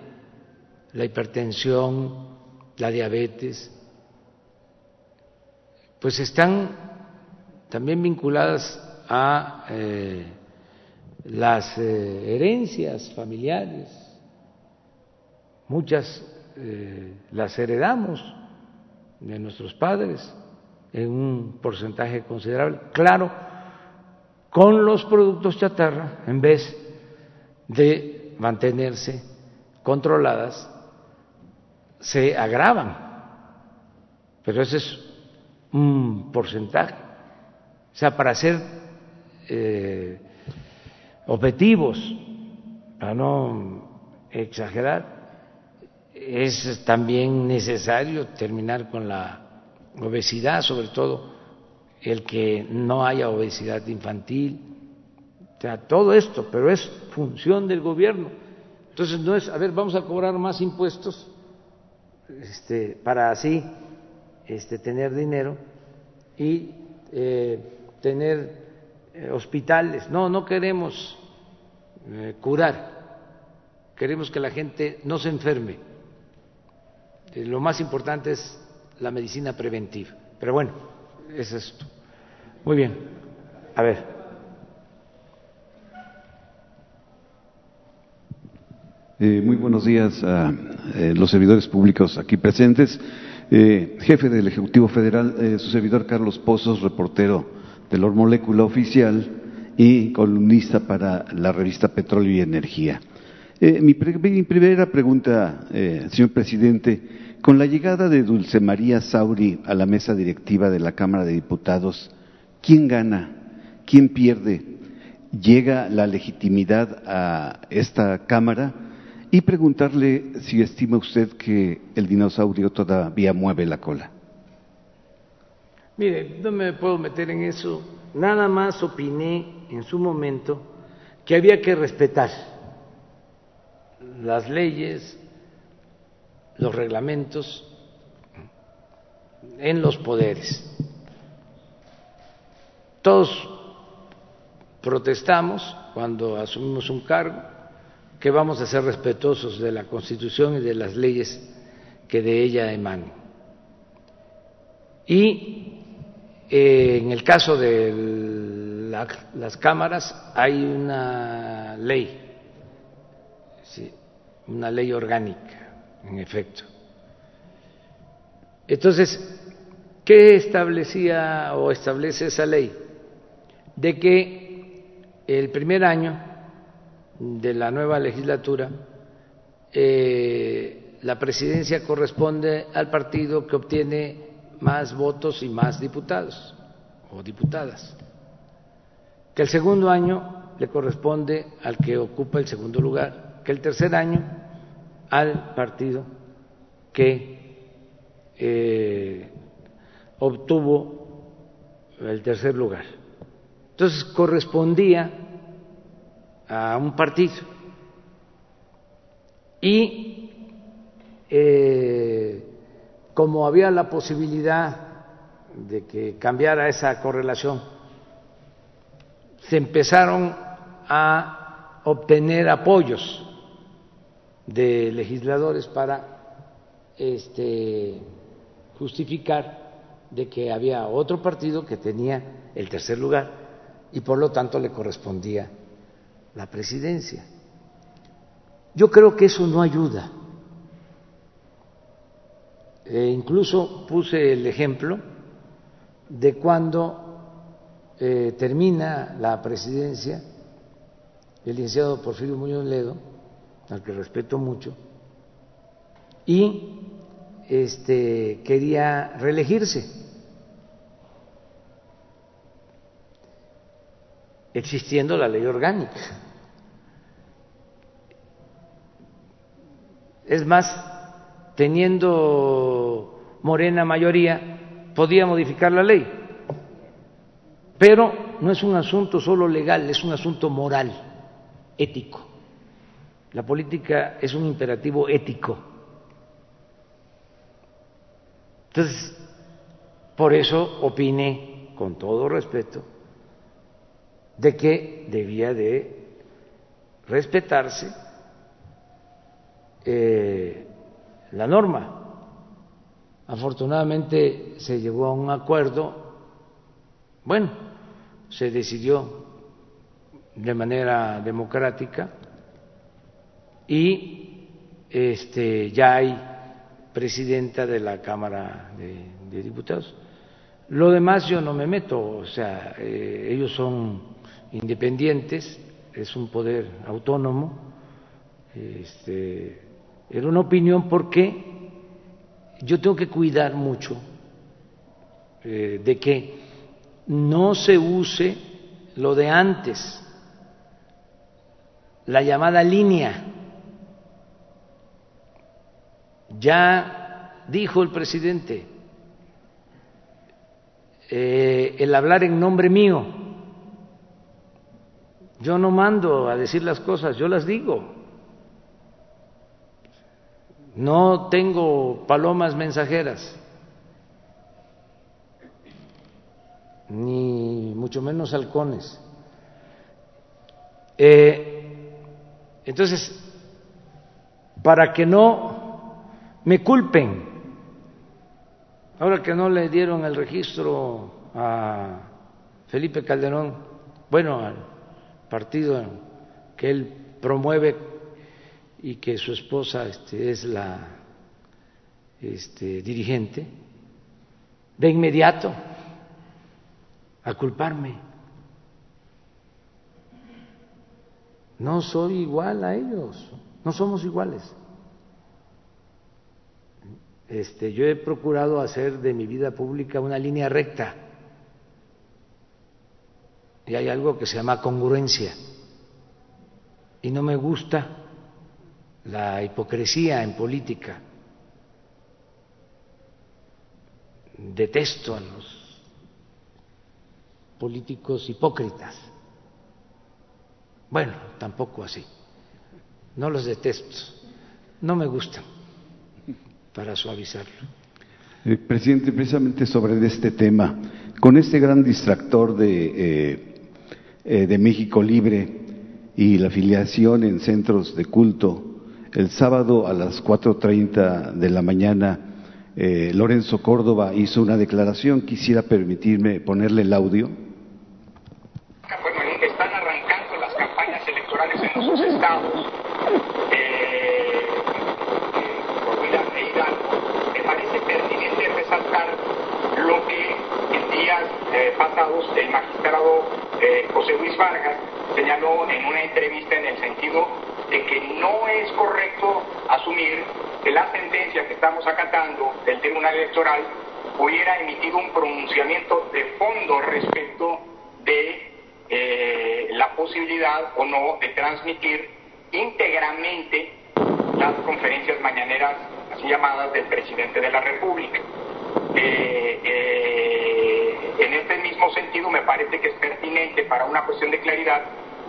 la hipertensión, la diabetes, pues están también vinculadas a eh, las eh, herencias familiares. Muchas eh, las heredamos de nuestros padres en un porcentaje considerable. Claro, con los productos chatarra, en vez de mantenerse controladas, se agravan. Pero ese es un porcentaje. O sea, para ser objetivos, para no exagerar, es también necesario terminar con la obesidad, sobre todo el que no haya obesidad infantil, o sea, todo esto, pero es función del gobierno. Entonces no es, a ver, vamos a cobrar más impuestos este, para así este, tener dinero y eh, tener eh, hospitales. No, no queremos eh, curar, queremos que la gente no se enferme. lo más importante es la medicina preventiva. Pero bueno, es esto. Muy bien. A ver. muy buenos días a los servidores públicos aquí presentes. Eh, jefe del Ejecutivo Federal, eh, su servidor Carlos Pozos, reportero de la Molécula Oficial y columnista para la revista Petróleo y Energía. Eh, mi, primera pregunta, señor presidente, con la llegada de Dulce María Sauri a la mesa directiva de la Cámara de Diputados, ¿quién gana? ¿Quién pierde? ¿Llega la legitimidad a esta Cámara? y preguntarle si estima usted que el dinosaurio todavía mueve la cola. Mire, no me puedo meter en eso. Nada más opiné en su momento que había que respetar las leyes, los reglamentos en los poderes. Todos protestamos cuando asumimos un cargo que vamos a ser respetuosos de la Constitución y de las leyes que de ella emanen. Y eh, en el caso de las cámaras hay una ley, una ley orgánica, en efecto. Entonces, ¿qué establecía o establece esa ley? De que el primer año de la nueva legislatura, eh, la presidencia corresponde al partido que obtiene más votos y más diputados o diputadas, que el segundo año le corresponde al que ocupa el segundo lugar, que el tercer año al partido que eh, obtuvo el tercer lugar. Entonces correspondía a un partido. Y eh, como había la posibilidad de que cambiara esa correlación, se empezaron a obtener apoyos de legisladores para este, justificar de que había otro partido que tenía el tercer lugar y por lo tanto le correspondía la presidencia. Yo creo que eso no ayuda. E incluso puse el ejemplo de cuando eh, termina la presidencia el licenciado Porfirio Muñoz Ledo, al que respeto mucho, y este, quería reelegirse. existiendo la ley orgánica. Es más, teniendo Morena mayoría, podía modificar la ley. Pero no es un asunto solo legal, es un asunto moral, ético. La política es un imperativo ético. Entonces, por eso opiné, con todo respeto, de que debía de respetarse eh, la norma. Afortunadamente se llegó a un acuerdo, bueno, se decidió de manera democrática y este, ya hay presidenta de la Cámara de, Diputados. Lo demás yo no me meto, o sea, eh, ellos son independientes, es un poder autónomo. Este, era una opinión porque yo tengo que cuidar mucho eh, de que no se use lo de antes, la llamada línea. Ya dijo el presidente, eh, el hablar en nombre mío, yo no mando a decir las cosas, yo las digo. No tengo palomas mensajeras, ni mucho menos halcones. Eh, entonces, para que no me culpen, ahora que no le dieron el registro a Felipe Calderón, bueno, al partido que él promueve y que su esposa este, es la este, dirigente, de inmediato a culparme. No soy igual a ellos, no somos iguales. Este, yo he procurado hacer de mi vida pública una línea recta y hay algo que se llama congruencia y no me gusta la hipocresía en política. Detesto a los políticos hipócritas. Bueno, tampoco así. No los detesto. No me gustan, para suavizarlo. Eh, presidente, precisamente sobre este tema, con este gran distractor de, eh, eh, de México Libre y la afiliación en centros de culto, el sábado a las 4.30 de la mañana, eh, Lorenzo Córdoba hizo una declaración. Quisiera permitirme ponerle el audio. Bueno, están arrancando las campañas electorales en nuestros estados. Eh, por me parece pertinente resaltar lo que en días eh, pasados el magistrado eh, José Luis Vargas señaló en una entrevista en el sentido de que no es correcto asumir que la sentencia que estamos acatando del Tribunal Electoral hubiera emitido un pronunciamiento de fondo respecto de eh, la posibilidad o no de transmitir íntegramente las conferencias mañaneras así llamadas del presidente de la República. Eh, en este mismo sentido me parece que es pertinente para una cuestión de claridad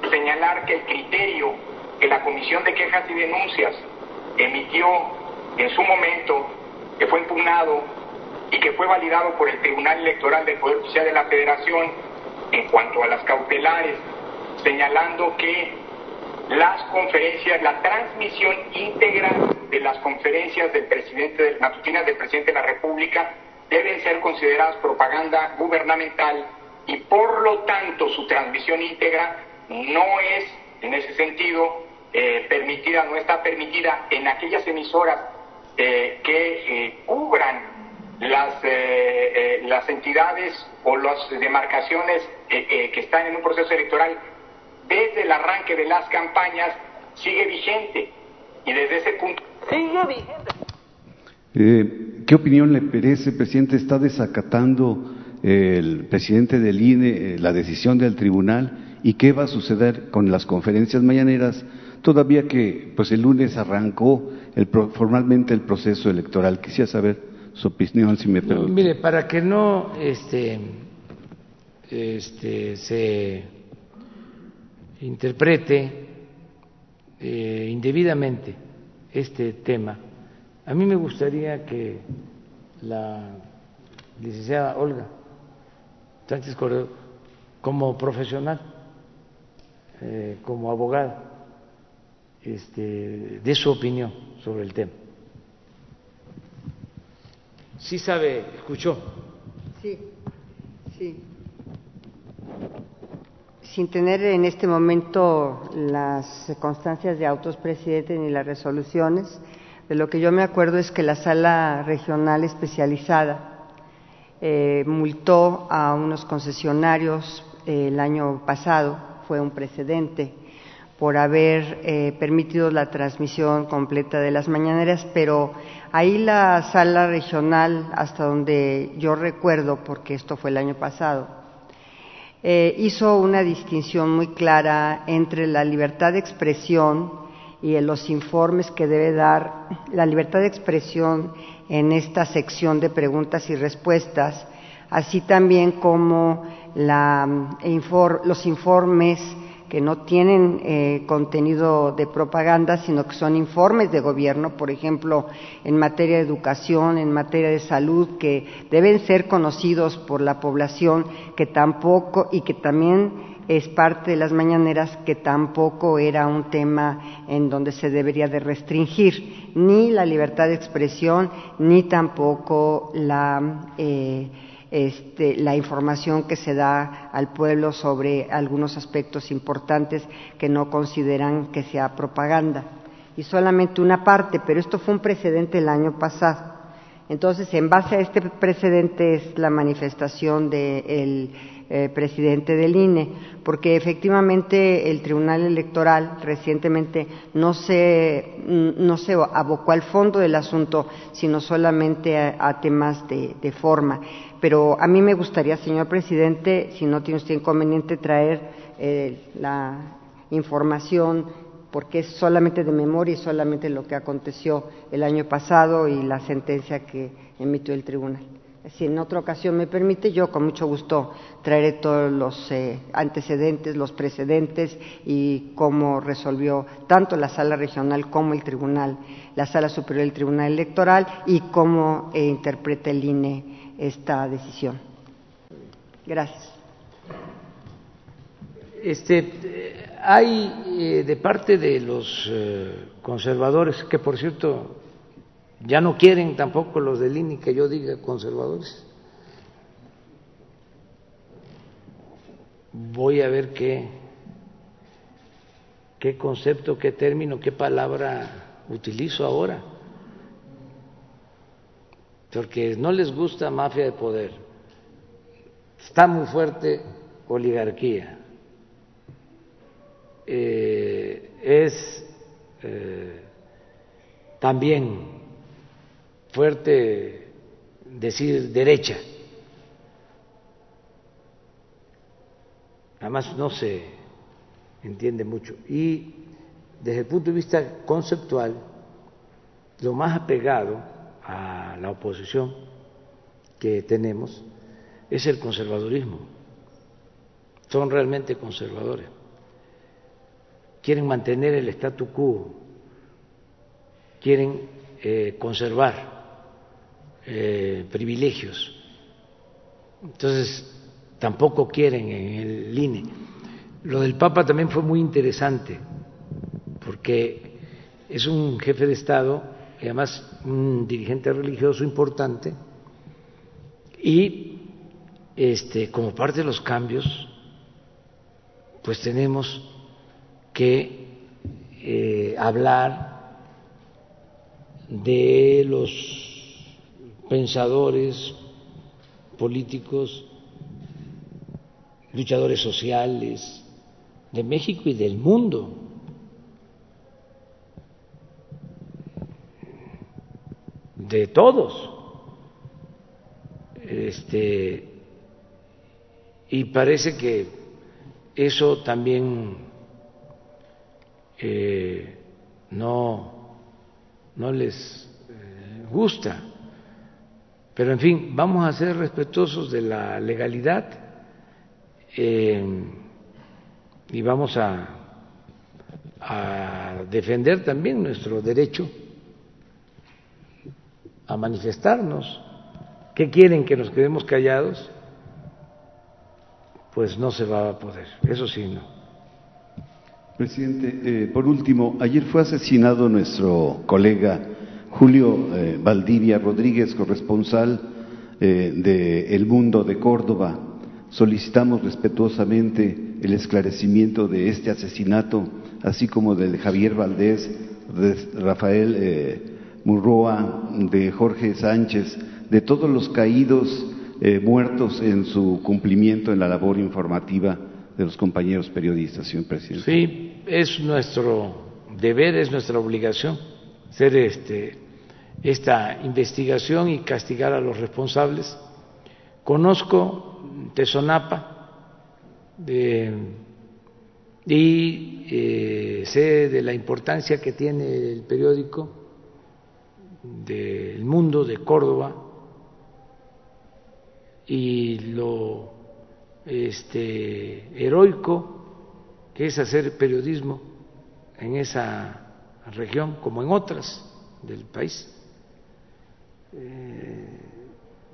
señalar que el criterio que la Comisión de Quejas y Denuncias emitió en su momento, que fue impugnado y que fue validado por el Tribunal Electoral del Poder Judicial de la Federación en cuanto a las cautelares, señalando que las conferencias, la transmisión íntegra de las conferencias del presidente, matutinas del presidente de la República, deben ser consideradas propaganda gubernamental y por lo tanto su transmisión íntegra no es, en ese sentido, eh, permitida, no está permitida en aquellas emisoras eh, que eh, cubran las, las entidades o las demarcaciones que están en un proceso electoral desde el arranque de las campañas sigue vigente y desde ese punto sigue vigente. ¿Qué opinión le merece, presidente? ¿Está desacatando el presidente del INE la decisión del tribunal? ¿Y qué va a suceder con las conferencias mañaneras todavía que pues el lunes arrancó el, formalmente el proceso electoral. Quisiera saber su opinión, si me permite. mire, para que no este, este, se interprete eh, indebidamente este tema, a mí me gustaría que la licenciada Olga Sánchez Correo, como profesional, eh, como abogada, este, de su opinión sobre el tema. Sí sabe, escuchó. Sí, sí. Sin tener en este momento las constancias de autos presidente ni las resoluciones, de lo que yo me acuerdo es que la sala regional especializada eh, multó a unos concesionarios eh, el año pasado, fue un precedente, por haber eh, permitido la transmisión completa de las mañaneras, pero ahí la sala regional, hasta donde yo recuerdo, porque esto fue el año pasado, eh, hizo una distinción muy clara entre la libertad de expresión y los informes que debe dar la libertad de expresión en esta sección de preguntas y respuestas, así también como la, los informes que no tienen eh, contenido de propaganda, sino que son informes de gobierno, por ejemplo, en materia de educación, en materia de salud, que deben ser conocidos por la población, que tampoco, y que también es parte de las mañaneras, que tampoco era un tema en donde se debería de restringir ni la libertad de expresión, ni tampoco la. Eh, este, la información que se da al pueblo sobre algunos aspectos importantes que no consideran que sea propaganda. Y solamente una parte, pero esto fue un precedente el año pasado. Entonces, en base a este precedente es la manifestación del eh, presidente del INE, porque efectivamente el Tribunal Electoral recientemente no se, no se abocó al fondo del asunto, sino solamente a, temas de forma pero a mí me gustaría, señor presidente, si no tiene usted inconveniente, traer eh, la información, porque es solamente de memoria y solamente lo que aconteció el año pasado y la sentencia que emitió el tribunal. Si en otra ocasión me permite, yo con mucho gusto traeré todos los eh, antecedentes, los precedentes y cómo resolvió tanto la sala regional como el tribunal, la sala superior del tribunal electoral y cómo eh, interpreta el INE esta decisión. Gracias. Este, hay eh, de parte de los eh, conservadores, que por cierto ya no quieren tampoco los del INI que yo diga conservadores. Voy a ver qué, qué concepto, qué término, qué palabra utilizo ahora porque no les gusta mafia de poder. Está muy fuerte oligarquía. Eh, es eh, también fuerte decir derecha. Además no se entiende mucho. Y desde el punto de vista conceptual, lo más apegado a la oposición que tenemos es el conservadurismo. Son realmente conservadores. Quieren mantener el statu quo, quieren eh, conservar eh, privilegios. Entonces, tampoco quieren en el INE. Lo del Papa también fue muy interesante, porque es un jefe de Estado y además un dirigente religioso importante, y este, como parte de los cambios, pues tenemos que eh, hablar de los pensadores políticos, luchadores sociales de México y del mundo de todos. Este, y parece que eso también eh, no, no les eh, gusta. Pero en fin, vamos a ser respetuosos de la legalidad eh, y vamos a, a defender también nuestro derecho a manifestarnos. ¿Qué quieren que nos quedemos callados? Pues no se va a poder, eso sí no. Presidente, eh, por último, ayer fue asesinado nuestro colega Julio eh, Valdivia Rodríguez, corresponsal eh, de El Mundo de Córdoba. Solicitamos respetuosamente el esclarecimiento de este asesinato, así como del de Javier Valdés, de Rafael Murroa, de Jorge Sánchez, de todos los caídos eh, muertos en su cumplimiento en la labor informativa de los compañeros periodistas, señor presidente. Sí, es nuestro deber, es nuestra obligación hacer este, esta investigación y castigar a los responsables. Conozco Tesonapa y eh, sé de la importancia que tiene el periódico del mundo de Córdoba y lo este, heroico que es hacer periodismo en esa región como en otras del país. Eh,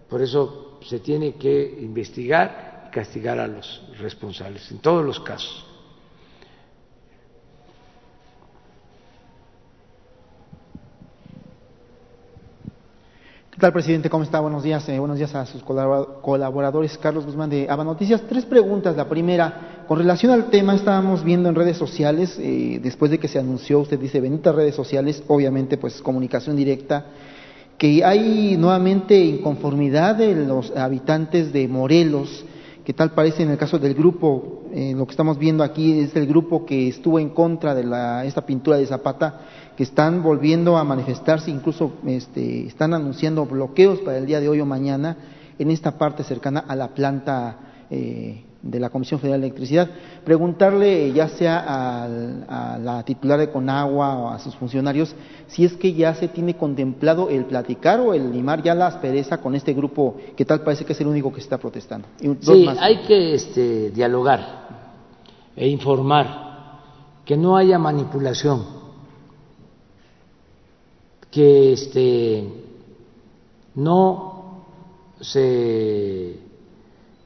por eso se tiene que investigar y castigar a los responsables en todos los casos. ¿Qué tal, presidente? ¿Cómo está? Buenos días. Eh, buenos días a sus colaboradores. Carlos Guzmán de Aba Noticias. Tres preguntas. La primera, con relación al tema, estábamos viendo en redes sociales, eh, después de que se anunció, usted dice, benitas redes sociales, obviamente, pues comunicación directa, que hay nuevamente inconformidad de los habitantes de Morelos, que tal parece en el caso del grupo, eh, lo que estamos viendo aquí es el grupo que estuvo en contra de la, esta pintura de Zapata, que están volviendo a manifestarse, incluso este, están anunciando bloqueos para el día de hoy o mañana en esta parte cercana a la planta eh, de la Comisión Federal de Electricidad. Preguntarle ya sea a, la titular de Conagua o a sus funcionarios si es que ya se tiene contemplado el platicar o el limar ya la aspereza con este grupo que tal parece que es el único que está protestando. sí, hay que este, dialogar e informar que no haya manipulación que este, no se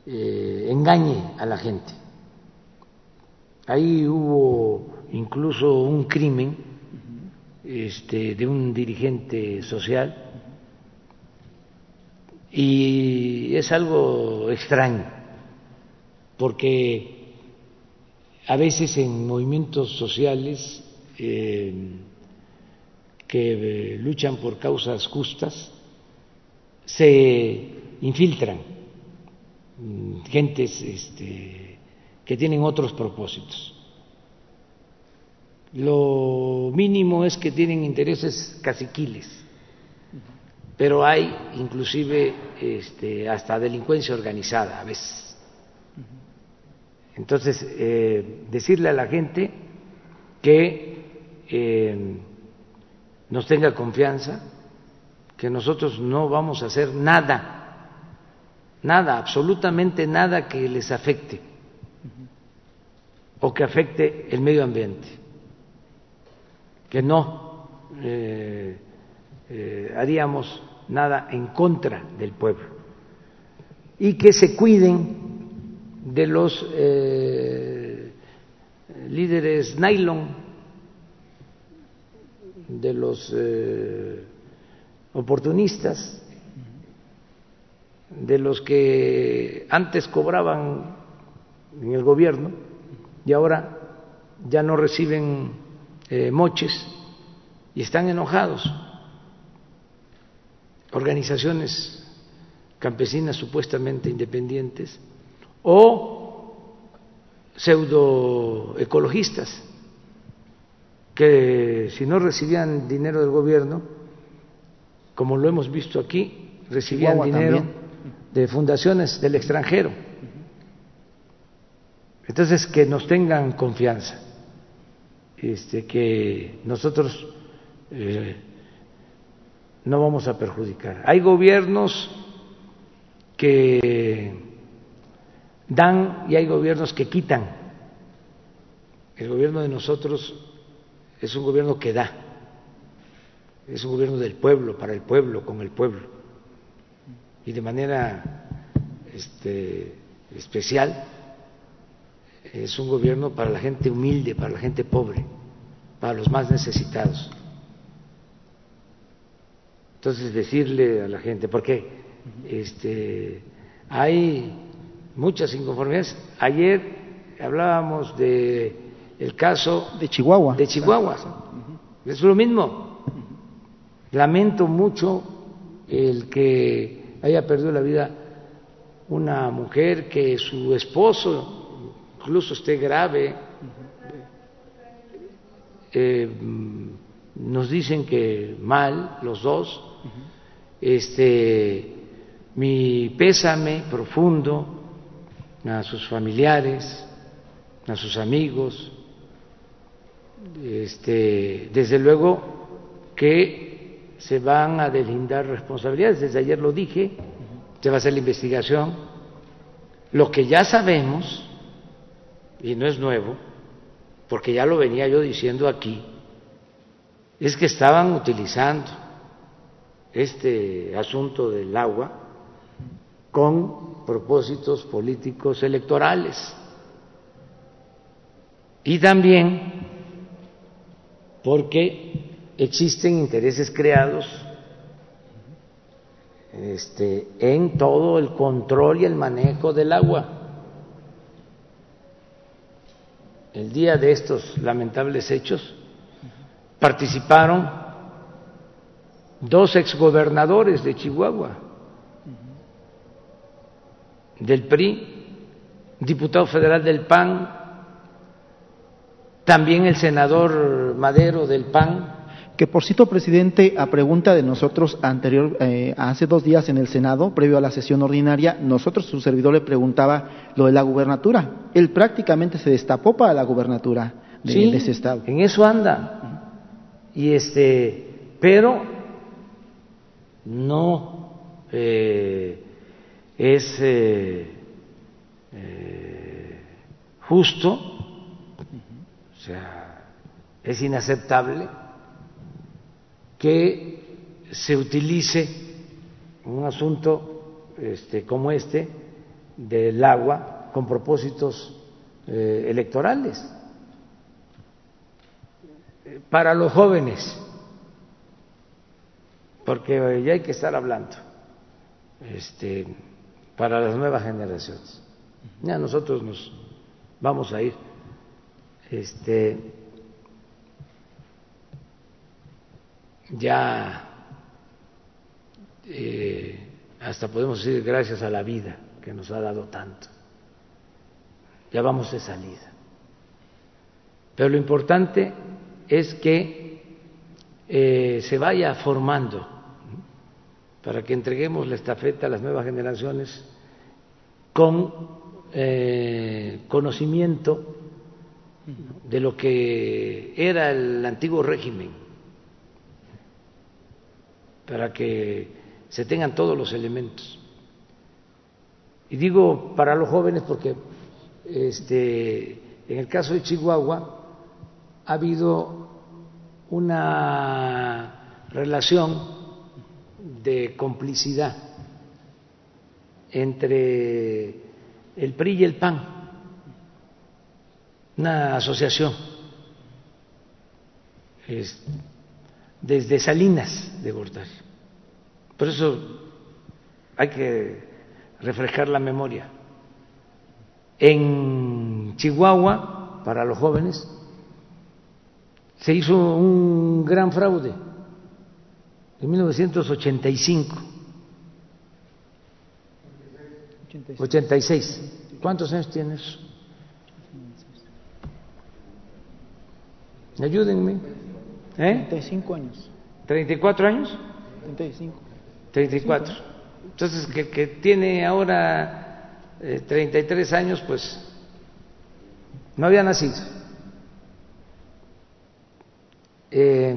eh, engañe a la gente. Ahí hubo incluso un crimen este, de un dirigente social y es algo extraño porque a veces en movimientos sociales eh, que eh, luchan por causas justas se infiltran mm, gentes este, que tienen otros propósitos. Lo mínimo es que tienen intereses caciquiles, pero hay inclusive este, hasta delincuencia organizada a veces. Entonces, eh, decirle a la gente que eh, nos tenga confianza, que nosotros no vamos a hacer nada, nada, absolutamente nada que les afecte o que afecte el medio ambiente, que no eh, eh, haríamos nada en contra del pueblo. Y que se cuiden de los eh, líderes nylon de los eh, oportunistas, de los que antes cobraban en el gobierno y ahora ya no reciben eh, moches y están enojados. Organizaciones campesinas supuestamente independientes o pseudoecologistas que si no recibían dinero del gobierno, como lo hemos visto aquí, recibían dinero de fundaciones del extranjero. Entonces, que nos tengan confianza, este, que nosotros eh, no vamos a perjudicar. Hay gobiernos que dan y hay gobiernos que quitan. El gobierno de nosotros es un gobierno que da, es un gobierno del pueblo, para el pueblo, con el pueblo. Y de manera este, especial es un gobierno para la gente humilde, para la gente pobre, para los más necesitados. Entonces decirle a la gente, porque este, hay muchas inconformidades. Ayer hablábamos de el caso de Chihuahua. De Chihuahua. Es lo mismo. Lamento mucho el que haya perdido la vida una mujer que su esposo incluso esté grave. Eh, nos dicen que mal los dos. Este, mi pésame profundo a sus familiares, a sus amigos. Este, desde luego que se van a deslindar responsabilidades. Desde ayer lo dije, se va a hacer la investigación. Lo que ya sabemos, y no es nuevo, porque ya lo venía yo diciendo aquí, es que estaban utilizando este asunto del agua con propósitos políticos electorales. Y también porque existen intereses creados este, en todo el control y el manejo del agua. El día de estos lamentables hechos participaron dos exgobernadores de Chihuahua, del PRI, diputado federal del PAN, también el senador Madero del PAN, que por cierto, presidente, a pregunta de nosotros anterior, eh, hace dos días en el Senado, previo a la sesión ordinaria, nosotros, su servidor, le preguntaba lo de la gubernatura. Él prácticamente se destapó para la gubernatura de, ese estado. En eso anda. Y este, pero no eh, es eh, justo, o sea, es inaceptable que se utilice un asunto este, como este del agua con propósitos eh, electorales para los jóvenes, porque ya hay que estar hablando este, para las nuevas generaciones. Ya nosotros nos vamos a ir. Este, ya eh, hasta podemos decir gracias a la vida que nos ha dado tanto. Ya vamos de salida. Pero lo importante es que eh, se vaya formando para que entreguemos la estafeta a las nuevas generaciones con eh, conocimiento de lo que era el antiguo régimen para que se tengan todos los elementos. Y digo para los jóvenes porque este, en el caso de Chihuahua ha habido una relación de complicidad entre el PRI y el PAN, una asociación desde Salinas de Gortari. Por eso hay que refrescar la memoria. En Chihuahua, para los jóvenes, se hizo un gran fraude en 1985. 86. ¿Cuántos años tienes? Ayúdenme. ¿Eh? 35 años. ¿34 años? 35. 34. Entonces, que, que tiene ahora eh, 33 años, pues no había nacido. Eh,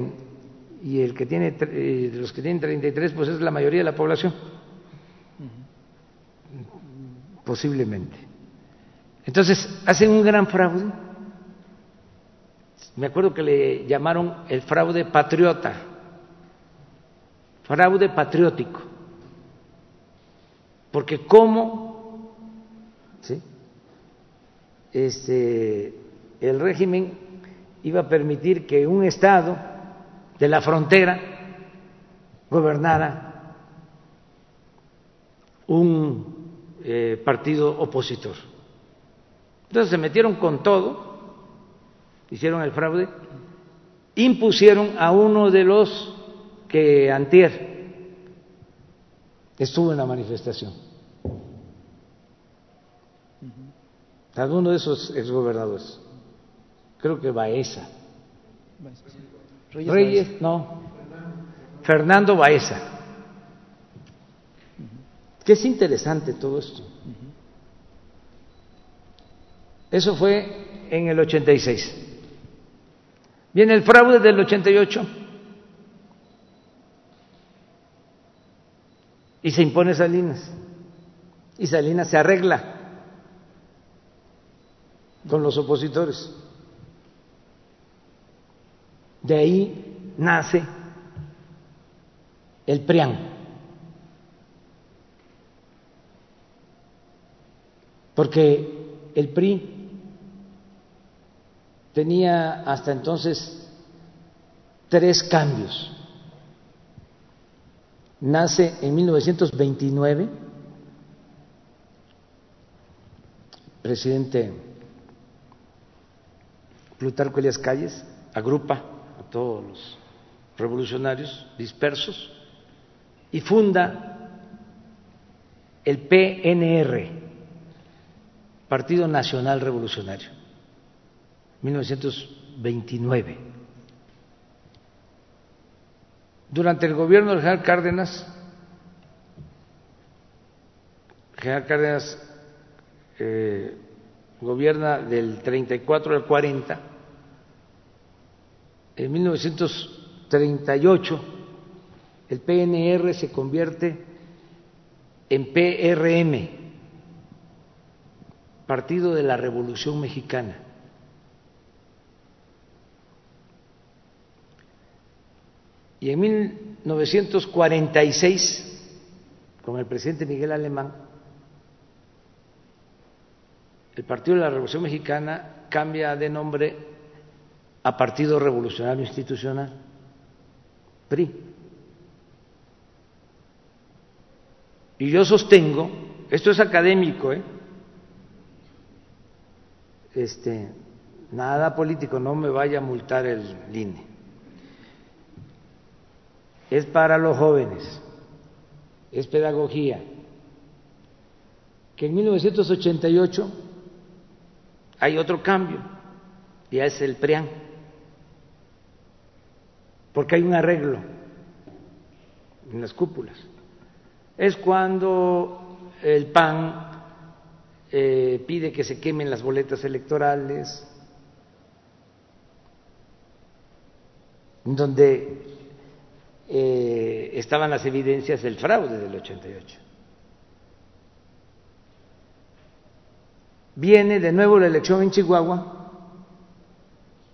y el que tiene, eh, los que tienen 33, pues es la mayoría de la población. Posiblemente. Entonces, hacen un gran fraude. Me acuerdo que le llamaron el fraude patriota fraude patriótico. Porque cómo ¿sí? este, el régimen iba a permitir que un Estado de la frontera gobernara un eh, partido opositor. Entonces se metieron con todo, hicieron el fraude, impusieron a uno de los que antier estuvo en la manifestación. Alguno de esos exgobernadores. Creo que Baeza. Reyes, no. Fernando Baeza. Que es interesante todo esto. Eso fue en el 86. Viene el fraude del 88 y se impone Salinas. Y Salinas se arregla con los opositores. De ahí nace el PRIAN. Porque el PRI tenía hasta entonces tres cambios. Nace en 1929, presidente Plutarco Elias Calles agrupa a todos los revolucionarios dispersos y funda el PNR, Partido Nacional Revolucionario, 1929. Durante el gobierno del general Cárdenas, general Cárdenas eh, gobierna del 34 al 40, en 1938 el PNR se convierte en PRM, Partido de la Revolución Mexicana. Y en 1946, con el presidente Miguel Alemán, el Partido de la Revolución Mexicana cambia de nombre a Partido Revolucionario Institucional, PRI. Y yo sostengo, esto es académico, ¿eh? este, nada político, no me vaya a multar el INE. Es para los jóvenes, es pedagogía, que en 1988 hay otro cambio, ya es el PRIAN, porque hay un arreglo en las cúpulas. Es cuando el PAN eh, pide que se quemen las boletas electorales, donde eh, estaban las evidencias del fraude del 88. Viene de nuevo la elección en Chihuahua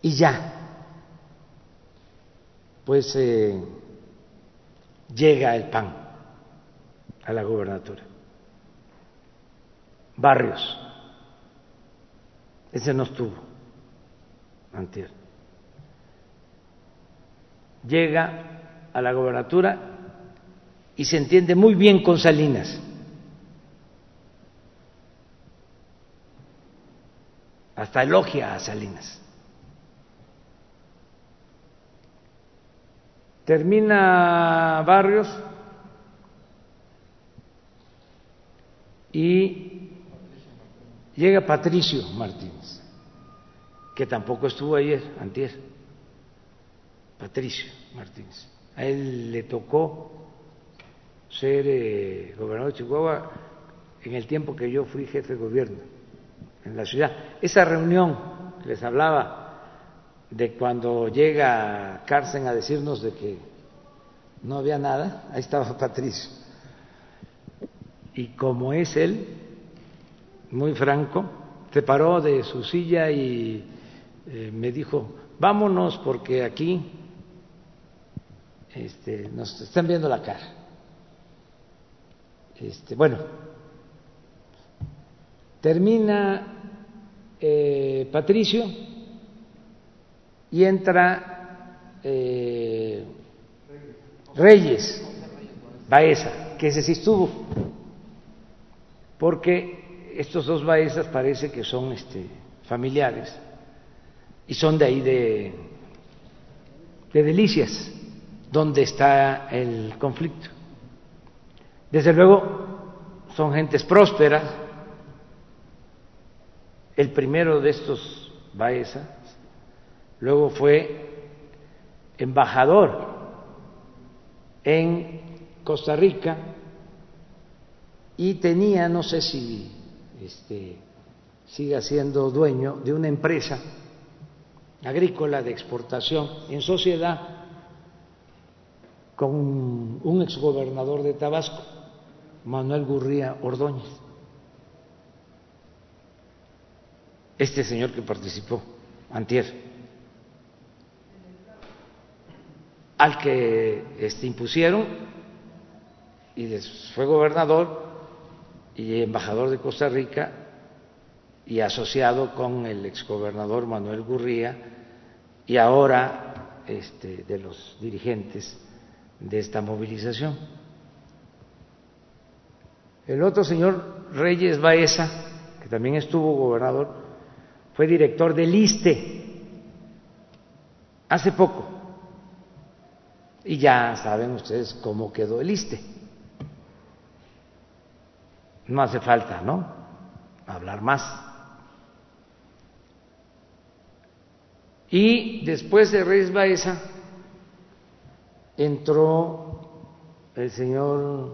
y ya, pues eh, llega el PAN a la gobernatura. Barrios, ese no estuvo antier. Llega a la gobernatura y se entiende muy bien con Salinas. Hasta elogia a Salinas. Termina Barrios y llega Patricio Martínez, que tampoco estuvo ayer, antier. Patricio Martínez. A él le tocó ser eh, gobernador de Chihuahua en el tiempo que yo fui jefe de gobierno en la ciudad. Esa reunión que les hablaba de cuando llega Carsten a decirnos de que no había nada, ahí estaba Patricio. Y como es él, muy franco, se paró de su silla y eh, me dijo, vámonos porque aquí este, nos están viendo la cara. Este, bueno, termina eh, Patricio y entra eh, Reyes. Baeza, que ese sí estuvo, porque estos dos Baezas parece que son este, familiares y son de ahí de, de Delicias, donde está el conflicto. Desde luego son gentes prósperas. El primero de estos Baezas luego fue embajador en Costa Rica y tenía, no sé si este, siga siendo dueño de una empresa agrícola de exportación en sociedad con un exgobernador de Tabasco, Manuel Gurría Ordóñez. Este señor que participó, antier. al que este, impusieron y fue gobernador y embajador de Costa Rica y asociado con el exgobernador Manuel Gurría y ahora este, de los dirigentes de esta movilización. El otro señor Reyes Baeza, que también estuvo gobernador, fue director del ISTE hace poco y ya saben ustedes cómo quedó el ISTE. No hace falta, ¿no? Hablar más. Y después de Reyes Baeza entró el señor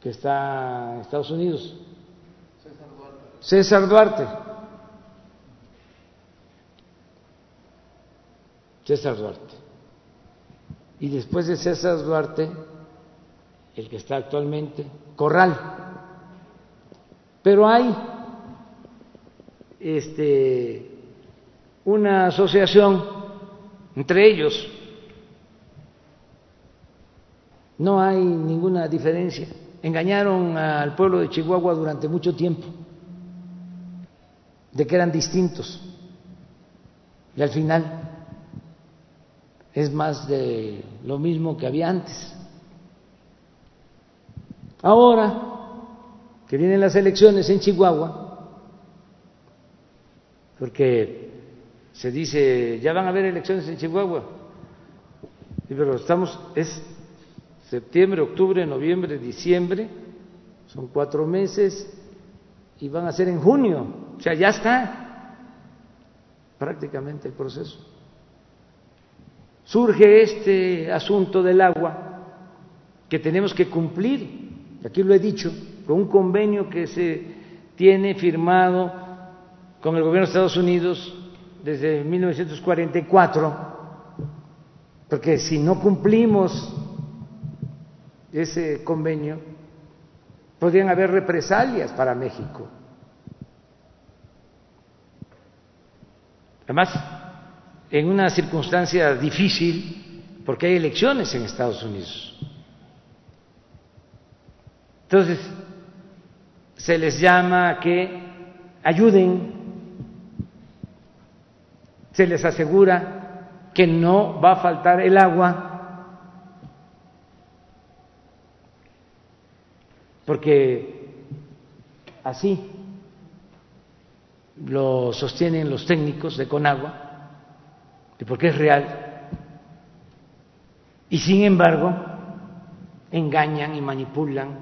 que está en Estados Unidos, César Duarte. César Duarte. Y después de César Duarte, el que está actualmente, Corral. Pero hay este, una asociación entre ellos. No hay ninguna diferencia. Engañaron al pueblo de Chihuahua durante mucho tiempo de que eran distintos. Y al final es más de lo mismo que había antes. Ahora que vienen las elecciones en Chihuahua, porque se dice, ya van a haber elecciones en Chihuahua, pero estamos, es septiembre, octubre, noviembre, diciembre, son cuatro meses y van a ser en junio, o sea, ya está prácticamente el proceso. Surge este asunto del agua que tenemos que cumplir, aquí lo he dicho, con un convenio que se tiene firmado con el gobierno de Estados Unidos desde 1944, porque si no cumplimos ese convenio, podrían haber represalias para México. Además, en una circunstancia difícil porque hay elecciones en Estados Unidos. Entonces, se les llama a que ayuden, se les asegura que no va a faltar el agua, porque así lo sostienen los técnicos de Conagua, porque es real. Y sin embargo, engañan y manipulan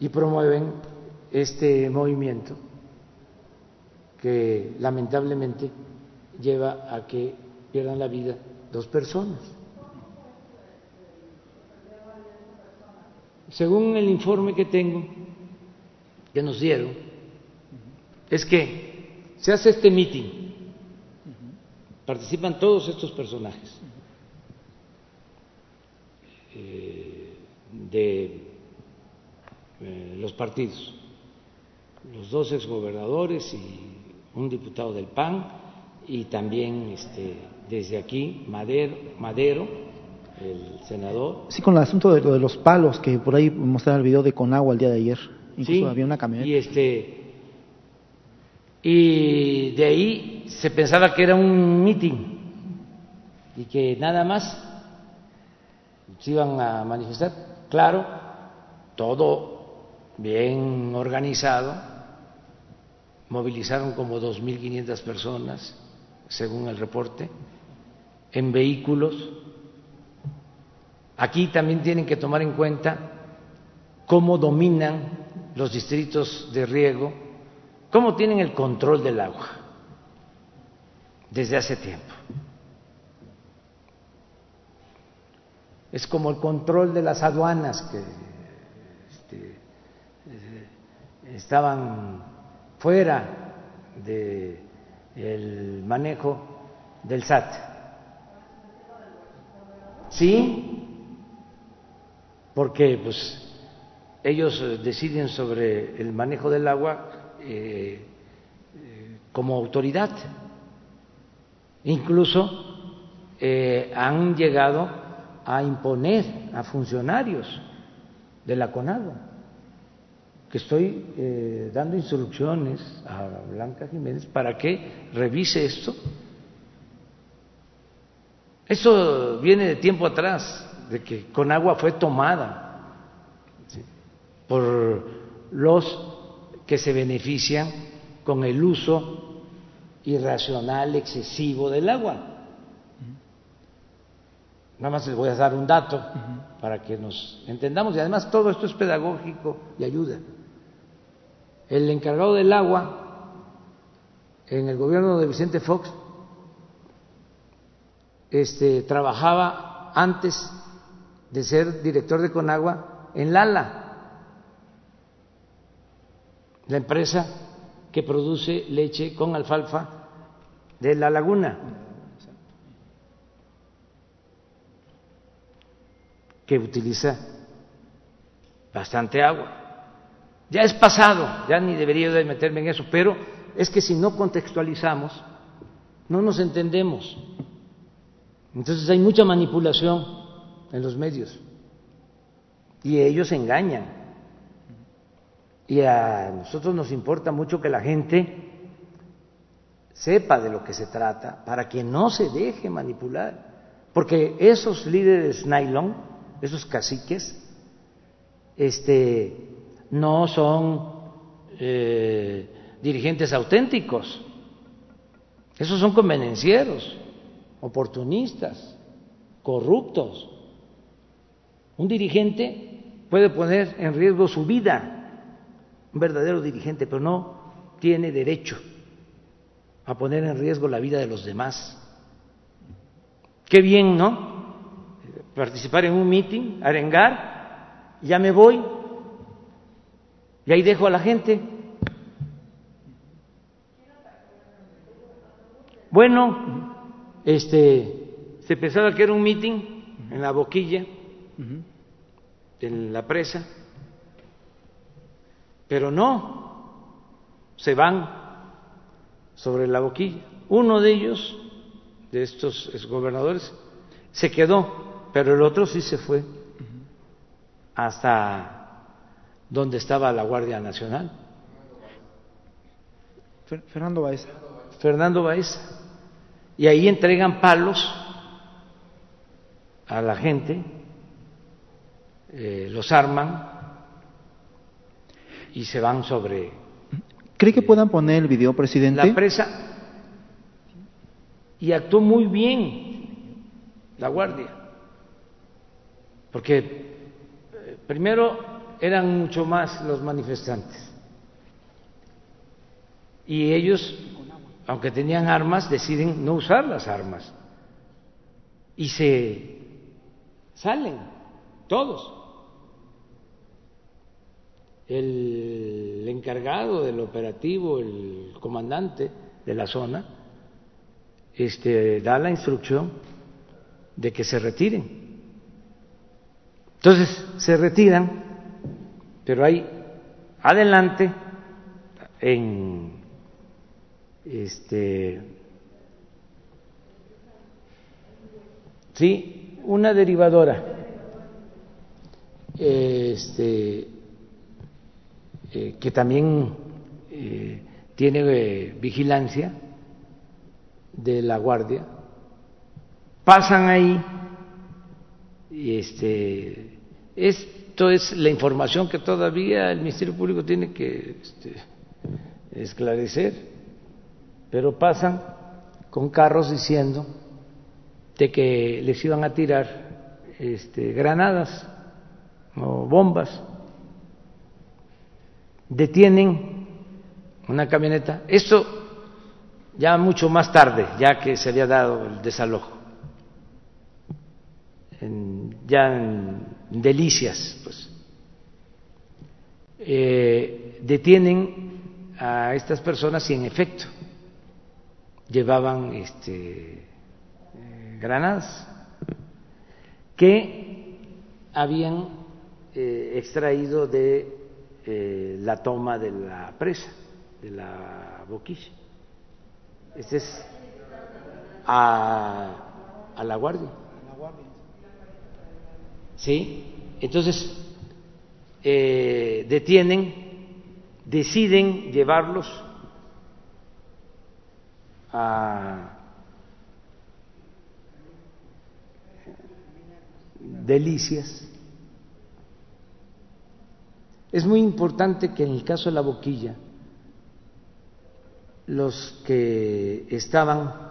y promueven este movimiento que lamentablemente lleva a que pierdan la vida dos personas. Según el informe que tengo, que nos dieron, es que se hace este mitin participan todos estos personajes eh, de eh, los partidos, los dos exgobernadores y un diputado del PAN y también este, desde aquí Madero, Madero, el senador. Sí, con el asunto de, de los palos que por ahí mostraron el video de Conagua el día de ayer. Incluso había una camioneta. Y este y de ahí se pensaba que era un mitin y que nada más se iban a manifestar. Claro, todo bien organizado, movilizaron como 2.500 personas, según el reporte, en vehículos. Aquí también tienen que tomar en cuenta cómo dominan los distritos de riego, cómo tienen el control del agua desde hace tiempo. Es como el control de las aduanas que este, eh, estaban fuera del manejo del SAT. Sí, porque pues ellos eh, deciden sobre el manejo del agua eh, eh, como autoridad. Incluso han llegado a imponer a funcionarios de la CONAGUA, que estoy dando instrucciones a Blanca Jiménez para que revise esto. Eso viene de tiempo atrás, de que Conagua fue tomada por los que se benefician con el uso irracional, excesivo del agua. Nada más les voy a dar un dato para que nos entendamos y además todo esto es pedagógico y ayuda. El encargado del agua en el gobierno de Vicente Fox este, trabajaba antes de ser director de Conagua en Lala la empresa que produce leche con alfalfa de la laguna, que utiliza bastante agua. Ya es pasado, ya ni debería de meterme en eso, pero es que si no contextualizamos, no nos entendemos. Entonces hay mucha manipulación en los medios y ellos engañan. Y a nosotros nos importa mucho que la gente sepa de lo que se trata para que no se deje manipular. Porque esos líderes nylon, esos caciques, este, no son eh, dirigentes auténticos. Esos son convenencieros, oportunistas, corruptos. Un dirigente puede poner en riesgo su vida un verdadero dirigente, pero no tiene derecho a poner en riesgo la vida de los demás. Qué bien, ¿no? Participar en un meeting, arengar, ya me voy, y ahí dejo a la gente. Bueno, este, se pensaba que era un meeting en la boquilla, en la presa, pero no, se van sobre la boquilla. Uno de ellos, de estos gobernadores, se quedó, pero el otro sí se fue hasta donde estaba la Guardia Nacional. Fernando Baeza. Fernando Baeza. Y ahí entregan palos a la gente, eh, los arman y se van sobre. ¿Cree que puedan poner el video, presidente? La presa. Y actuó muy bien la Guardia. Porque eh, primero eran mucho más los manifestantes. Y ellos, aunque tenían armas, deciden no usar las armas. Y se salen, todos el encargado del operativo, el comandante de la zona, este, da la instrucción de que se retiren. Entonces se retiran, pero hay adelante en este sí una derivadora este eh, que también eh, tiene eh, vigilancia de la Guardia, pasan ahí y este es la información que todavía el Ministerio Público tiene que este, esclarecer, pero pasan con carros diciendo de que les iban a tirar este, granadas o bombas. Detienen una camioneta. Esto ya mucho más tarde, ya que se había dado el desalojo, ya en Delicias, pues, eh, detienen a estas personas y en efecto llevaban este, eh, granadas que habían eh, extraído de la toma de la presa, de la boquilla. Este es a, a la guardia. ¿Sí? Entonces, eh, detienen, deciden llevarlos a delicias. Es muy importante que en el caso de la boquilla, los que estaban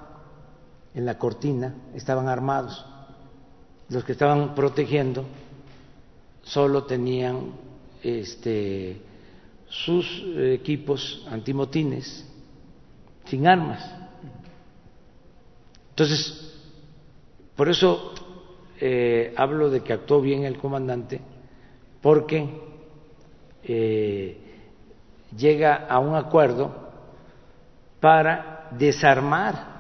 en la cortina estaban armados, los que estaban protegiendo solo tenían este, sus equipos antimotines sin armas. Entonces, por eso eh, hablo de que actuó bien el comandante, porque eh, llega a un acuerdo para desarmar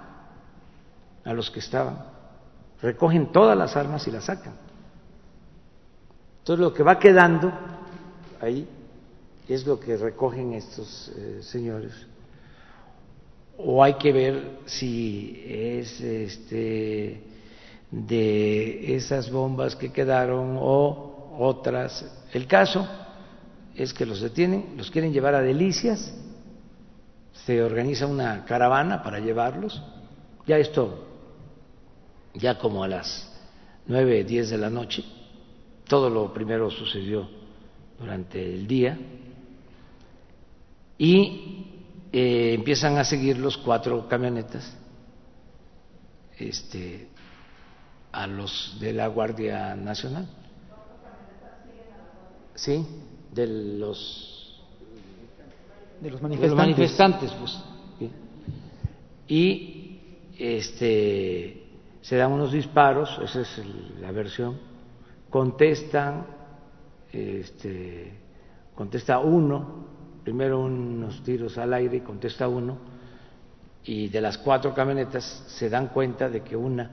a los que estaban. Recogen todas las armas y las sacan. Entonces lo que va quedando ahí es lo que recogen estos eh, señores. O hay que ver si es este de esas bombas que quedaron o otras. El caso es que los detienen, los quieren llevar a Delicias se organiza una caravana para llevarlos. Ya esto, ya como a las nueve, diez de la noche, todo lo primero sucedió durante el día y eh, empiezan a seguir los cuatro camionetas este, a los de la Guardia Nacional. Sí, de los de los manifestantes. pues. Y este, se dan unos disparos, esa es la versión, contestan, este, contesta uno, primero unos tiros al aire y contesta uno, y de las cuatro camionetas se dan cuenta de que una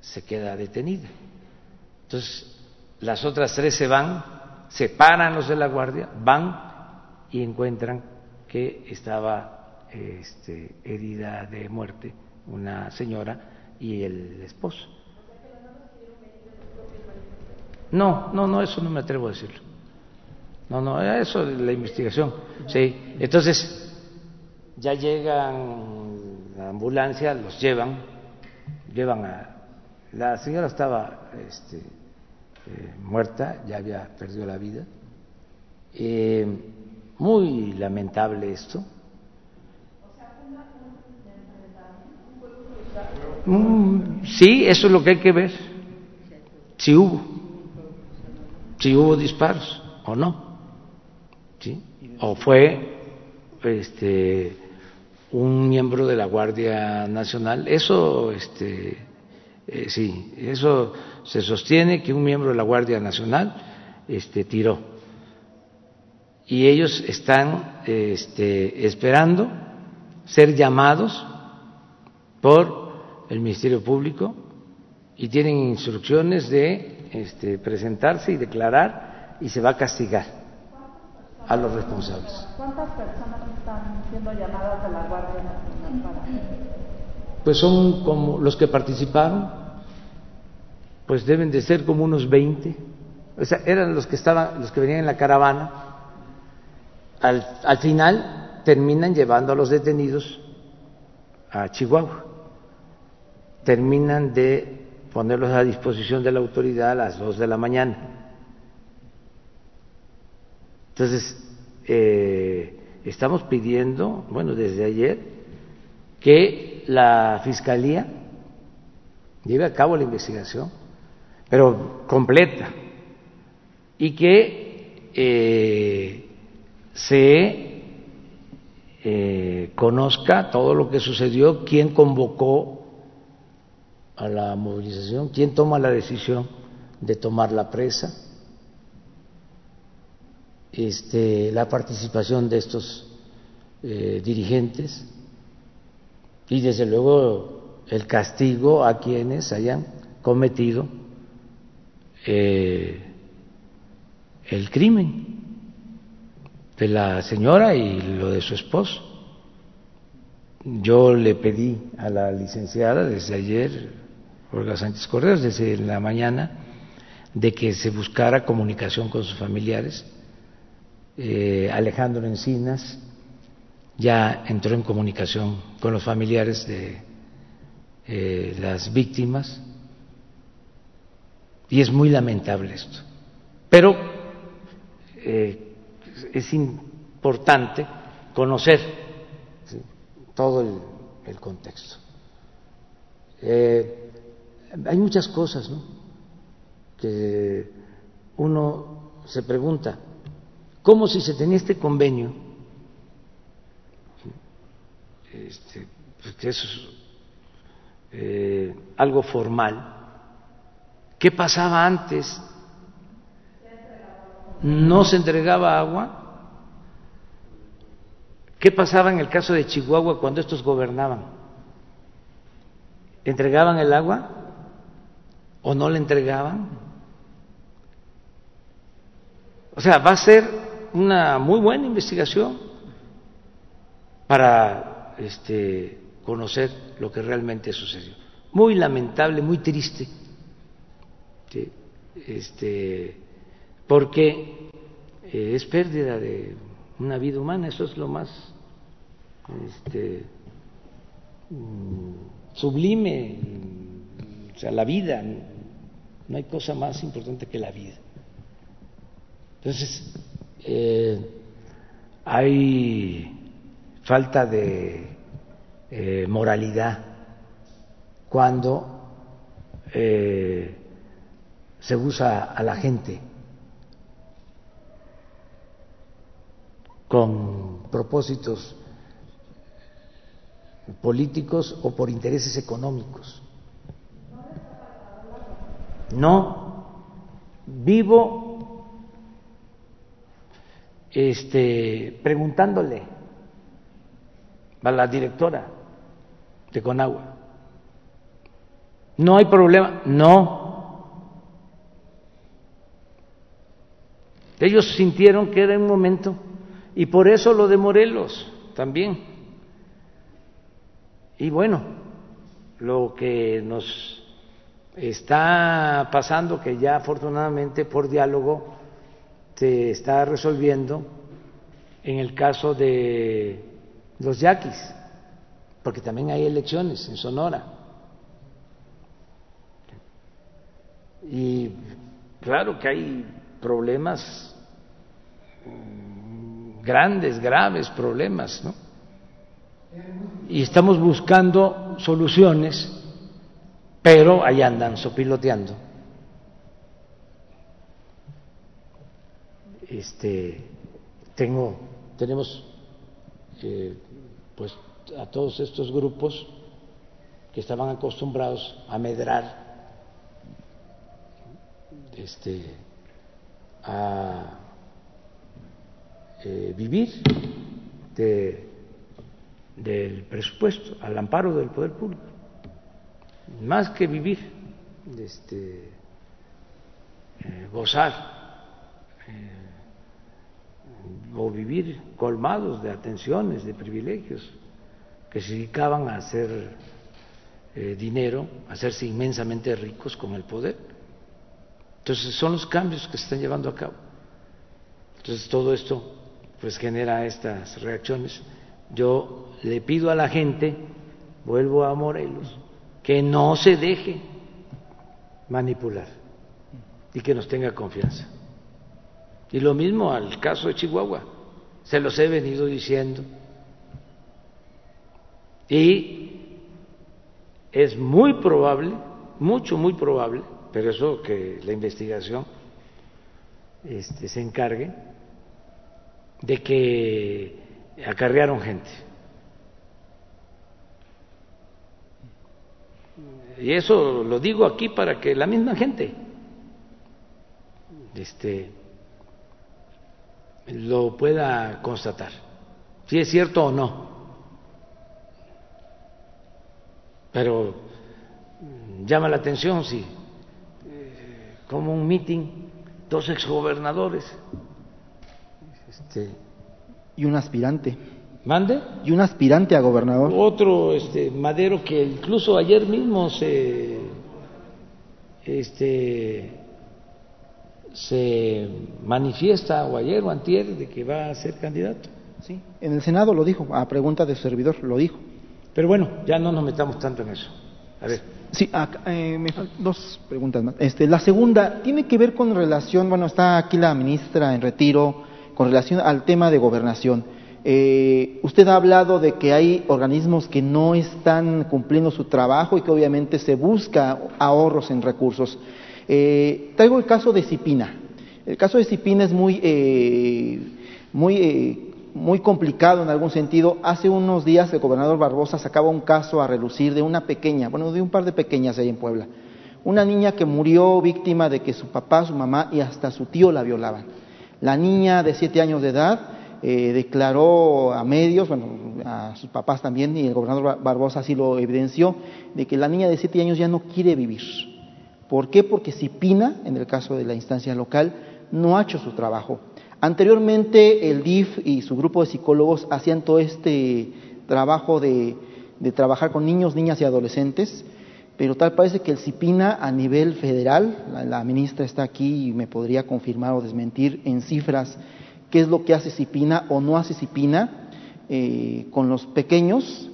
se queda detenida. Entonces, las otras tres se van, se paran los de la guardia, van y encuentran que estaba este, herida de muerte, una señora y el esposo. No, no, no, eso no me atrevo a decirlo. No, no, eso es la investigación. Sí, entonces ya llegan la ambulancia, los llevan, llevan a. La señora estaba este, eh, muerta, ya había perdido la vida. Eh, muy lamentable esto. Mm, sí, eso es lo que hay que ver. Si hubo, si hubo disparos o no, ¿sí? o fue este un miembro de la Guardia Nacional. Eso, este, eh, sí, eso se sostiene que un miembro de la Guardia Nacional este, tiró y ellos están este, esperando ser llamados por el Ministerio Público y tienen instrucciones de este, presentarse y declarar y se va a castigar a los responsables. ¿Cuántas personas están siendo llamadas a la Guardia Nacional Pues son como los que participaron, pues deben de ser como unos 20. O sea, eran los que estaban, los que venían en la caravana al, final terminan llevando a los detenidos a Chihuahua. Terminan de ponerlos a disposición de la autoridad a las dos de la mañana. Entonces, eh, estamos pidiendo, bueno, desde ayer, que la Fiscalía lleve a cabo la investigación, pero completa, y que eh, se eh, conozca todo lo que sucedió, quién convocó a la movilización, quién toma la decisión de tomar la presa, este, la participación de estos eh, dirigentes. Y desde luego el castigo a quienes hayan cometido eh, el crimen de la señora y lo de su esposo. Yo le pedí a la licenciada desde ayer Olga Sánchez Correos desde la mañana de que se buscara comunicación con sus familiares. Eh, Alejandro Encinas ya entró en comunicación con los familiares de eh, las víctimas y es muy lamentable esto. Pero eh, es importante conocer todo el, contexto. Hay muchas cosas ¿no? que uno se pregunta, ¿cómo si se tenía este convenio? Este, pues que es eh, algo formal. ¿Qué pasaba antes? ¿No se entregaba agua? ¿Qué pasaba en el caso de Chihuahua cuando estos gobernaban? ¿Entregaban el agua? O no le entregaban. O sea, va a ser una muy buena investigación para este, conocer lo que realmente sucedió. Muy lamentable, muy triste, este, porque eh, es pérdida de una vida humana, eso es lo más este, mm, sublime, o sea, la vida no hay cosa más importante que la vida. Entonces, eh, hay falta de eh, moralidad cuando eh, se usa a la gente con propósitos políticos o por intereses económicos. No, vivo este, preguntándole a la directora de Conagua. No hay problema, no. Ellos sintieron que era un momento y por eso lo de Morelos también. Y bueno, lo que nos está pasando que ya afortunadamente por diálogo se está resolviendo en el caso de los yaquis, porque también hay elecciones en Sonora. Y claro que hay problemas mm, grandes, graves problemas, ¿no? Y estamos buscando soluciones pero ahí andan sopiloteando. Este, tengo, tenemos eh, pues a todos estos grupos que estaban acostumbrados a medrar, este, a eh, vivir de, del presupuesto, al amparo del poder público más que vivir, este, eh, gozar eh, o vivir colmados de atenciones, de privilegios, que se dedicaban a hacer eh, dinero, a hacerse inmensamente ricos con el poder. Entonces son los cambios que se están llevando a cabo. Entonces todo esto pues genera estas reacciones. Yo le pido a la gente, vuelvo a Morelos, que no se deje manipular y que nos tenga confianza. Y lo mismo al caso de Chihuahua, se los he venido diciendo. Y es muy probable, mucho, muy probable, pero eso que la investigación este, se encargue, de que acarrearon gente. Y eso lo digo aquí para que la misma gente este, lo pueda constatar, si es cierto o no. Pero llama la atención si, eh, como un meeting, dos exgobernadores. Este, y un aspirante. ¿Mande? Y un aspirante a gobernador. Otro este, Madero que incluso ayer mismo se este, se manifiesta, o ayer o antier, de que va a ser candidato. Sí, en el Senado lo dijo, a pregunta de su servidor, lo dijo. Pero bueno, ya no nos metamos tanto en eso. A ver. Sí, eh, me faltan dos preguntas más. Este, la segunda tiene que ver con relación, bueno, está aquí la ministra en retiro, con relación al tema de gobernación. Eh, usted ha hablado de que hay organismos que no están cumpliendo su trabajo y que obviamente se busca ahorros en recursos. Eh, traigo el caso de Cipina. El caso de Cipina es muy, eh, muy, eh, muy complicado en algún sentido. Hace unos días el gobernador Barbosa sacaba un caso a relucir de una pequeña, bueno, de un par de pequeñas ahí en Puebla. Una niña que murió víctima de que su papá, su mamá y hasta su tío la violaban. La niña de siete años de edad eh, declaró a medios, bueno, a sus papás también, y el gobernador Barbosa así lo evidenció, de que la niña de siete años ya no quiere vivir ¿Por qué? Porque Cipina, en el caso de la instancia local, no ha hecho su trabajo. Anteriormente el DIF y su grupo de psicólogos hacían todo este trabajo de, trabajar con niños, niñas y adolescentes, pero tal parece que el CIPINA a nivel federal, la, ministra está aquí y me podría confirmar o desmentir en cifras qué es lo que hace CIPINA o no hace CIPINA eh, con los pequeños.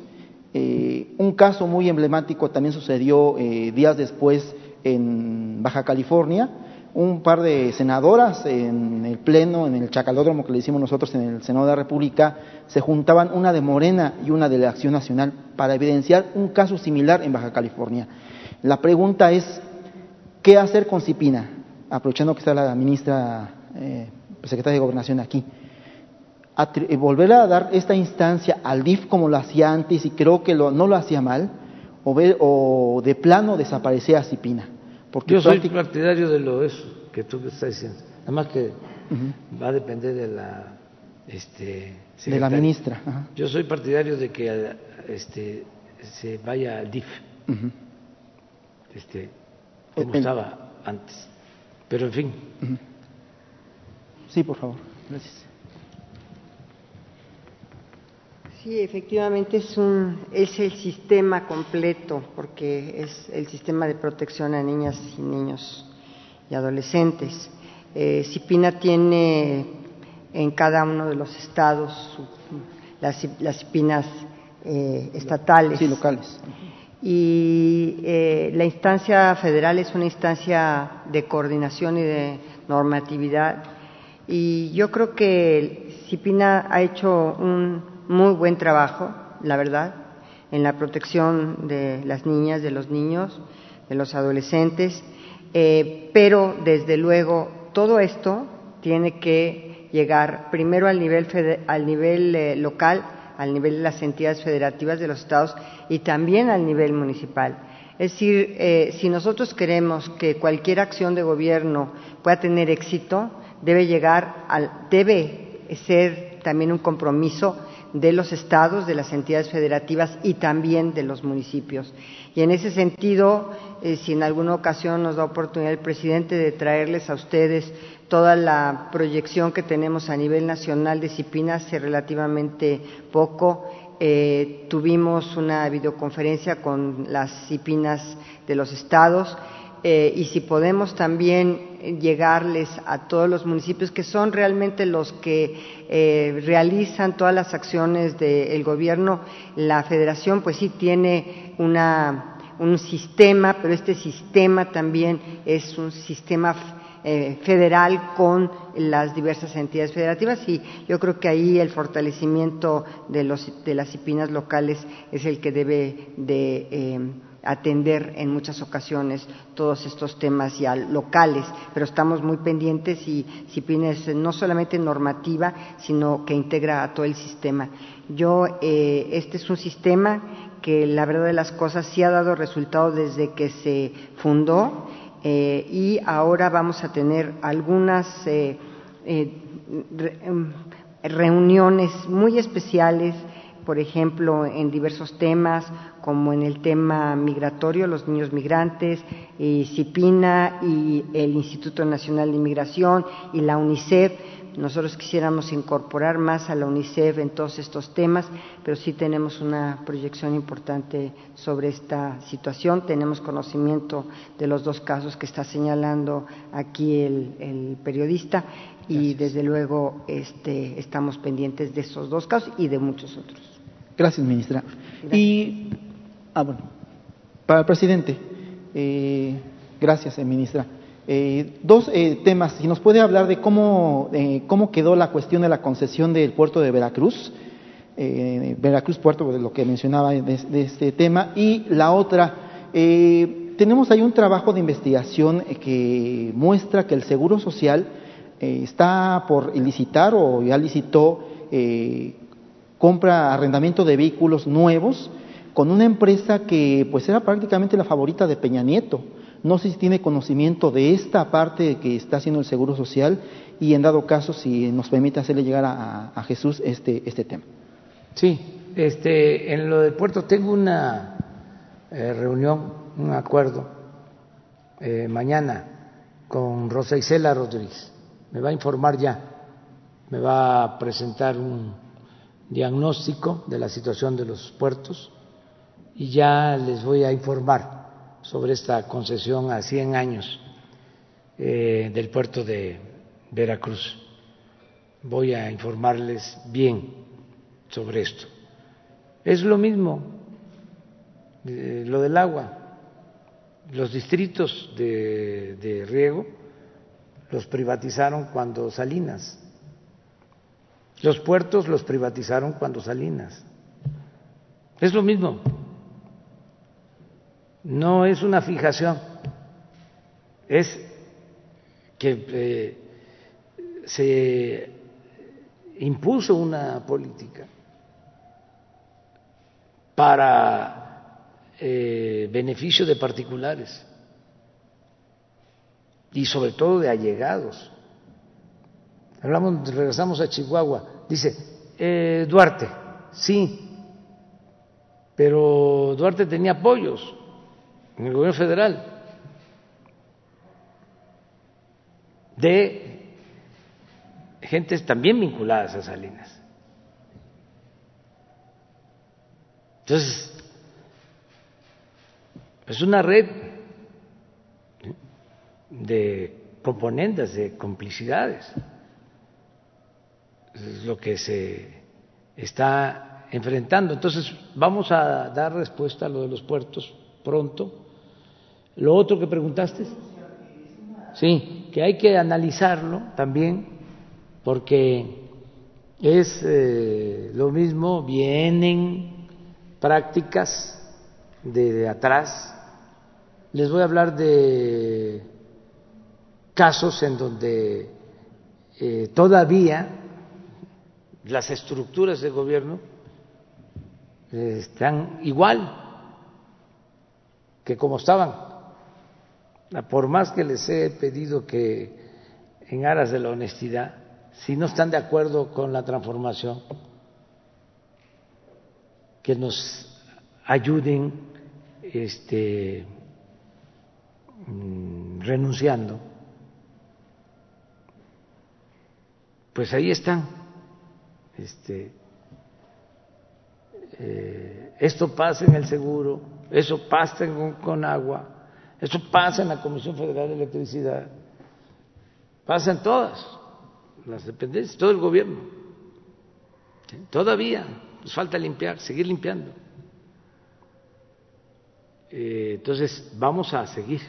Eh, un caso muy emblemático también sucedió eh, días después en Baja California, un par de senadoras en el pleno, en el chacalódromo que le hicimos nosotros en el Senado de la República, se juntaban una de Morena y una de la Acción Nacional para evidenciar un caso similar en Baja California. La pregunta es, ¿qué hacer con Cipina? Aprovechando que está la ministra, eh, secretaria de Gobernación aquí. Eh, volver a dar esta instancia al DIF como lo hacía antes y creo que no lo hacía mal, o, o de plano desaparecer a Cipina. Porque Yo soy partidario de lo eso que tú estás diciendo. Nada más que va a depender de la este, de la ministra. Yo soy partidario de que este, se vaya al DIF, este, como estaba antes. Pero en fin. Sí, por favor. Gracias. Sí, efectivamente es, un, es el sistema completo, porque es el sistema de protección a niñas y niños y adolescentes. Eh, CIPINA tiene en cada uno de los estados las, las CIPINAS eh, estatales. y locales. Y eh, la instancia federal es una instancia de coordinación y de normatividad. Y yo creo que CIPINA ha hecho un muy buen trabajo, la verdad, en la protección de las niñas, de los niños, de los adolescentes, eh, pero desde luego todo esto tiene que llegar primero al nivel, al nivel eh, local, al nivel de las entidades federativas de los estados y también al nivel municipal. Es decir, eh, si nosotros queremos que cualquier acción de gobierno pueda tener éxito, debe llegar al, debe ser también un compromiso de los estados, de las entidades federativas y también de los municipios. Y en ese sentido, eh, si en alguna ocasión nos da oportunidad el presidente de traerles a ustedes toda la proyección que tenemos a nivel nacional de CIPINA hace relativamente poco, eh, tuvimos una videoconferencia con las CIPINAS de los estados eh, y si podemos también llegarles a todos los municipios que son realmente los que eh, realizan todas las acciones del gobierno, la federación pues sí tiene una, un sistema, pero este sistema también es un sistema eh, federal con las diversas entidades federativas y yo creo que ahí el fortalecimiento de, los, de las IPINAS locales es el que debe de eh, atender en muchas ocasiones todos estos temas ya locales, pero estamos muy pendientes y CIPIN es no solamente normativa, sino que integra a todo el sistema. Yo, eh, este es un sistema que la verdad de las cosas sí ha dado resultado desde que se fundó eh, y ahora vamos a tener algunas eh, em, reuniones muy especiales por ejemplo, en diversos temas, como en el tema migratorio, los niños migrantes, y CIPINA y el Instituto Nacional de Inmigración y la UNICEF. Nosotros quisiéramos incorporar más a la UNICEF en todos estos temas, pero sí tenemos una proyección importante sobre esta situación. Tenemos conocimiento de los dos casos que está señalando aquí el, periodista y desde luego este, estamos pendientes de esos dos casos y de muchos otros. Gracias, ministra. Y, ah, bueno, para el presidente, eh, gracias, eh, ministra. Eh, dos temas, si nos puede hablar de cómo, cómo quedó la cuestión de la concesión del puerto de Veracruz, Veracruz Puerto, de lo que mencionaba de, este tema, y la otra, tenemos ahí un trabajo de investigación que muestra que el Seguro Social está por licitar o ya licitó compra, arrendamiento de vehículos nuevos con una empresa que pues era prácticamente la favorita de Peña Nieto. No sé si tiene conocimiento de esta parte que está haciendo el Seguro Social y en dado caso si nos permite hacerle llegar a, Jesús este, este tema. Sí, este, en lo del puerto tengo una eh, reunión, un acuerdo eh, mañana con Rosa Isela Rodríguez. Me va a informar ya, me va a presentar un diagnóstico de la situación de los puertos y ya les voy a informar sobre esta concesión a 100 años eh, del puerto de Veracruz. Voy a informarles bien sobre esto. Es lo mismo eh, lo del agua. Los distritos de, de riego los privatizaron cuando Salinas los puertos los privatizaron cuando Salinas. Es lo mismo. No es una fijación, es que eh, se impuso una política para eh, beneficio de particulares y sobre todo de allegados. Hablamos, regresamos a Chihuahua. Dice, eh, Duarte, sí, pero Duarte tenía apoyos en el gobierno federal de gentes también vinculadas a Salinas. Entonces, es una red de componentes, de complicidades es lo que se está enfrentando. Entonces, vamos a dar respuesta a lo de los puertos pronto. Lo otro que preguntaste, sí, que hay que analizarlo también, porque es eh, lo mismo, vienen prácticas de, atrás. Les voy a hablar de casos en donde eh, todavía las estructuras de gobierno están igual que como estaban. Por más que les he pedido que en aras de la honestidad, si no están de acuerdo con la transformación, que nos ayuden este, mm, renunciando, pues ahí están este, eh, esto pasa en el seguro, eso pasa con, agua, eso pasa en la Comisión Federal de Electricidad, pasa en todas las dependencias, todo el gobierno. Todavía nos falta limpiar, seguir limpiando. Eh, entonces, vamos a seguir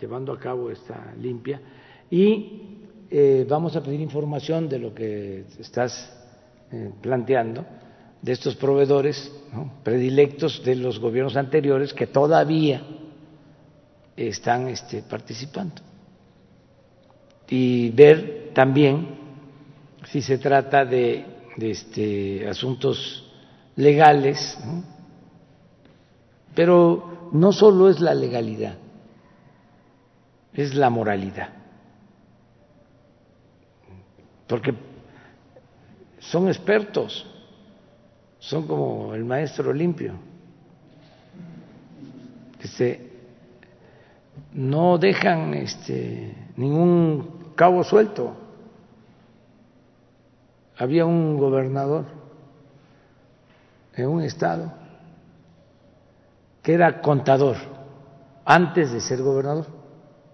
llevando a cabo esta limpia y eh, vamos a pedir información de lo que estás eh, planteando, de estos proveedores predilectos de los gobiernos anteriores que todavía están este, participando. Y ver también si se trata de, este, asuntos legales, pero no solo es la legalidad, es la moralidad. Porque son expertos, son como el maestro limpio. Este, no dejan este, ningún cabo suelto. Había un gobernador en un estado que era contador antes de ser gobernador,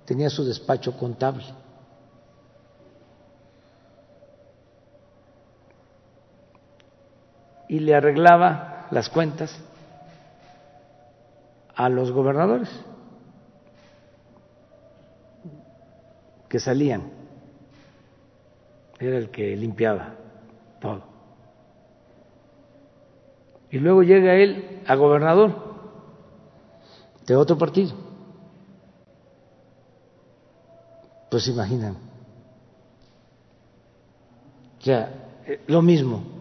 tenía su despacho contable. Y le arreglaba las cuentas a los gobernadores que salían. Era el que limpiaba todo. Y luego llega él a gobernador de otro partido. Pues imaginan. O sea, eh, lo mismo.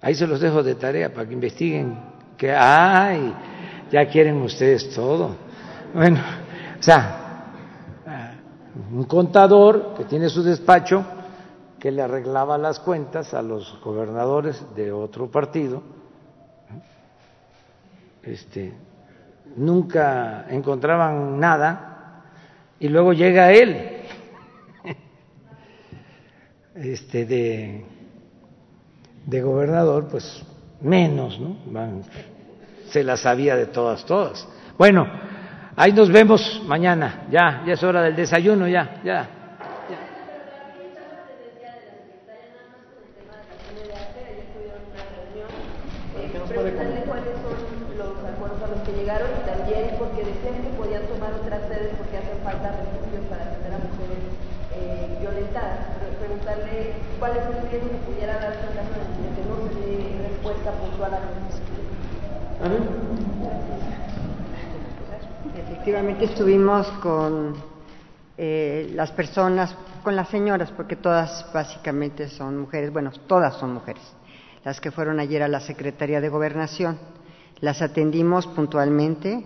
Ahí se los dejo de tarea para que investiguen que, ay, ya quieren ustedes todo. Bueno, o sea, un contador que tiene su despacho que le arreglaba las cuentas a los gobernadores de otro partido, este, nunca encontraban nada y luego llega él, este, de, de gobernador, pues menos, ¿no? se la sabía de todas, todas. Bueno, Ahí nos vemos mañana. Ya, ya es hora del desayuno, ya, ya. preguntarle cuáles son los acuerdos a los que llegaron y también porque decían que podían tomar otras sedes porque hacen falta refugios para atender a mujeres eh, violentadas. Preguntarle cuáles son los riesgos que pudiera darse en caso de que no se dé respuesta puntual a Efectivamente estuvimos con eh, las personas, con las señoras, porque todas básicamente son mujeres, bueno, todas son mujeres, las que fueron ayer a la Secretaría de Gobernación. Las atendimos puntualmente,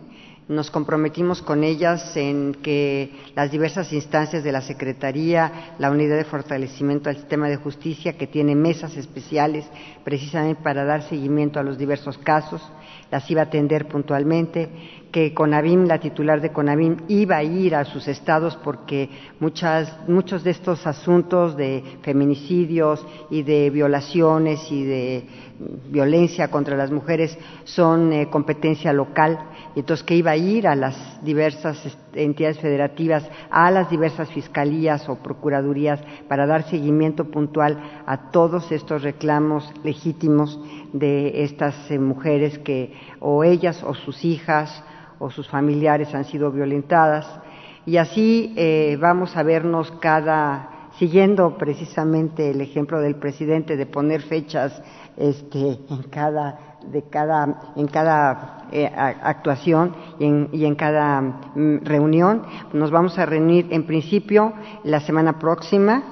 nos comprometimos con ellas en que las diversas instancias de la Secretaría, la Unidad de Fortalecimiento al Sistema de Justicia, que tiene mesas especiales precisamente para dar seguimiento a los diversos casos, las iba a atender puntualmente, que Conavim, la titular de Conavim, iba a ir a sus estados porque muchas, muchos de estos asuntos de feminicidios y de violaciones y de violencia contra las mujeres son eh, competencia local, y entonces que iba a ir a las diversas entidades federativas, a las diversas fiscalías o procuradurías para dar seguimiento puntual a todos estos reclamos legítimos de estas eh, mujeres que o ellas o sus hijas o sus familiares han sido violentadas. Y así eh, vamos a vernos cada, siguiendo precisamente el ejemplo del presidente de poner fechas este, en cada, de cada, en cada eh, actuación y en, y en cada mm, reunión. Nos vamos a reunir en principio la semana próxima,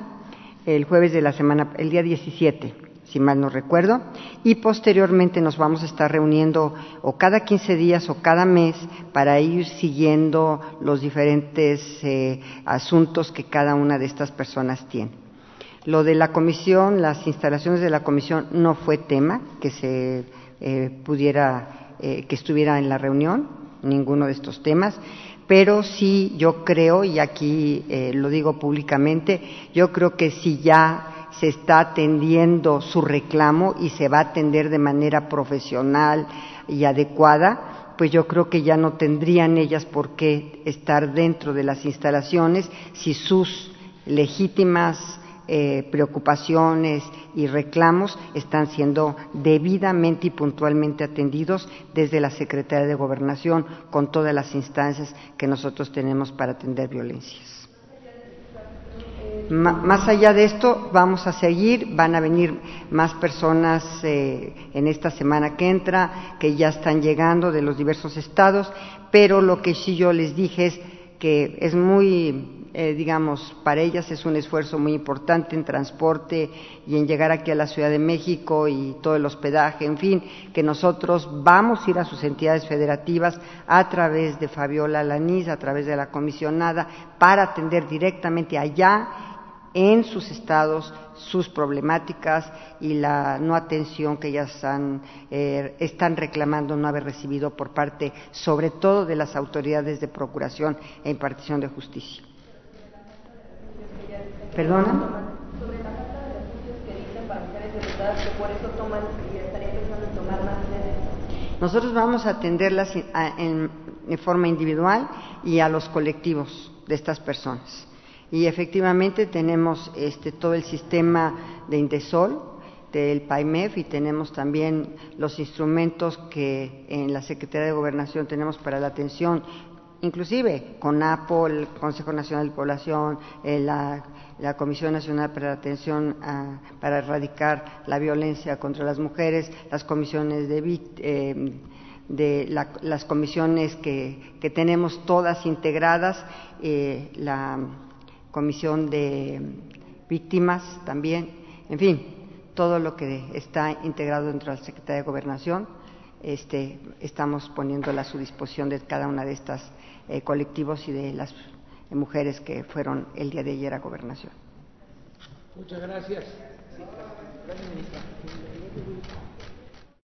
el jueves de la semana, el día 17 si mal no recuerdo, y posteriormente nos vamos a estar reuniendo o cada 15 días o cada mes para ir siguiendo los diferentes eh, asuntos que cada una de estas personas tiene. Lo de la comisión, las instalaciones de la comisión no fue tema que se eh, pudiera, eh, que estuviera en la reunión, ninguno de estos temas. Pero sí yo creo, y aquí lo digo públicamente, yo creo que si ya se está atendiendo su reclamo y se va a atender de manera profesional y adecuada, pues yo creo que ya no tendrían ellas por qué estar dentro de las instalaciones si sus legítimas eh, preocupaciones y reclamos están siendo debidamente y puntualmente atendidos desde la Secretaría de Gobernación con todas las instancias que nosotros tenemos para atender violencias. más allá de esto, vamos a seguir, van a venir más personas eh, en esta semana que entra, que ya están llegando de los diversos estados, pero lo que sí yo les dije es que es muy eh, digamos, para ellas es un esfuerzo muy importante en transporte y en llegar aquí a la Ciudad de México y todo el hospedaje, en fin, que nosotros vamos a ir a sus entidades federativas a través de Fabiola Lanís, a través de la comisionada, para atender directamente allá en sus estados sus problemáticas y la no atención que ellas han, eh, están reclamando no haber recibido por parte, sobre todo, de las autoridades de procuración e impartición de justicia. ¿Perdona? Sobre la falta de que dicen para mujeres embarazadas que por eso toman y estarían pensando en tomar más sedes. Nosotros vamos a atenderlas en, en forma individual y a los colectivos de estas personas. Y efectivamente tenemos este, todo el sistema de Indesol, del PAIMEF y tenemos también los instrumentos que en la Secretaría de Gobernación tenemos para la atención, inclusive con APO, el Consejo Nacional de Población, eh, la la Comisión Nacional para la Atención para erradicar la violencia contra las mujeres, las comisiones de, eh, las comisiones que, que, tenemos todas integradas, eh, la comisión de víctimas también, en fin, todo lo que está integrado dentro de la Secretaría de Gobernación, este, estamos poniéndola a su disposición de cada una de estas eh, colectivos y de las mujeres que fueron el día de ayer a gobernación. Muchas gracias.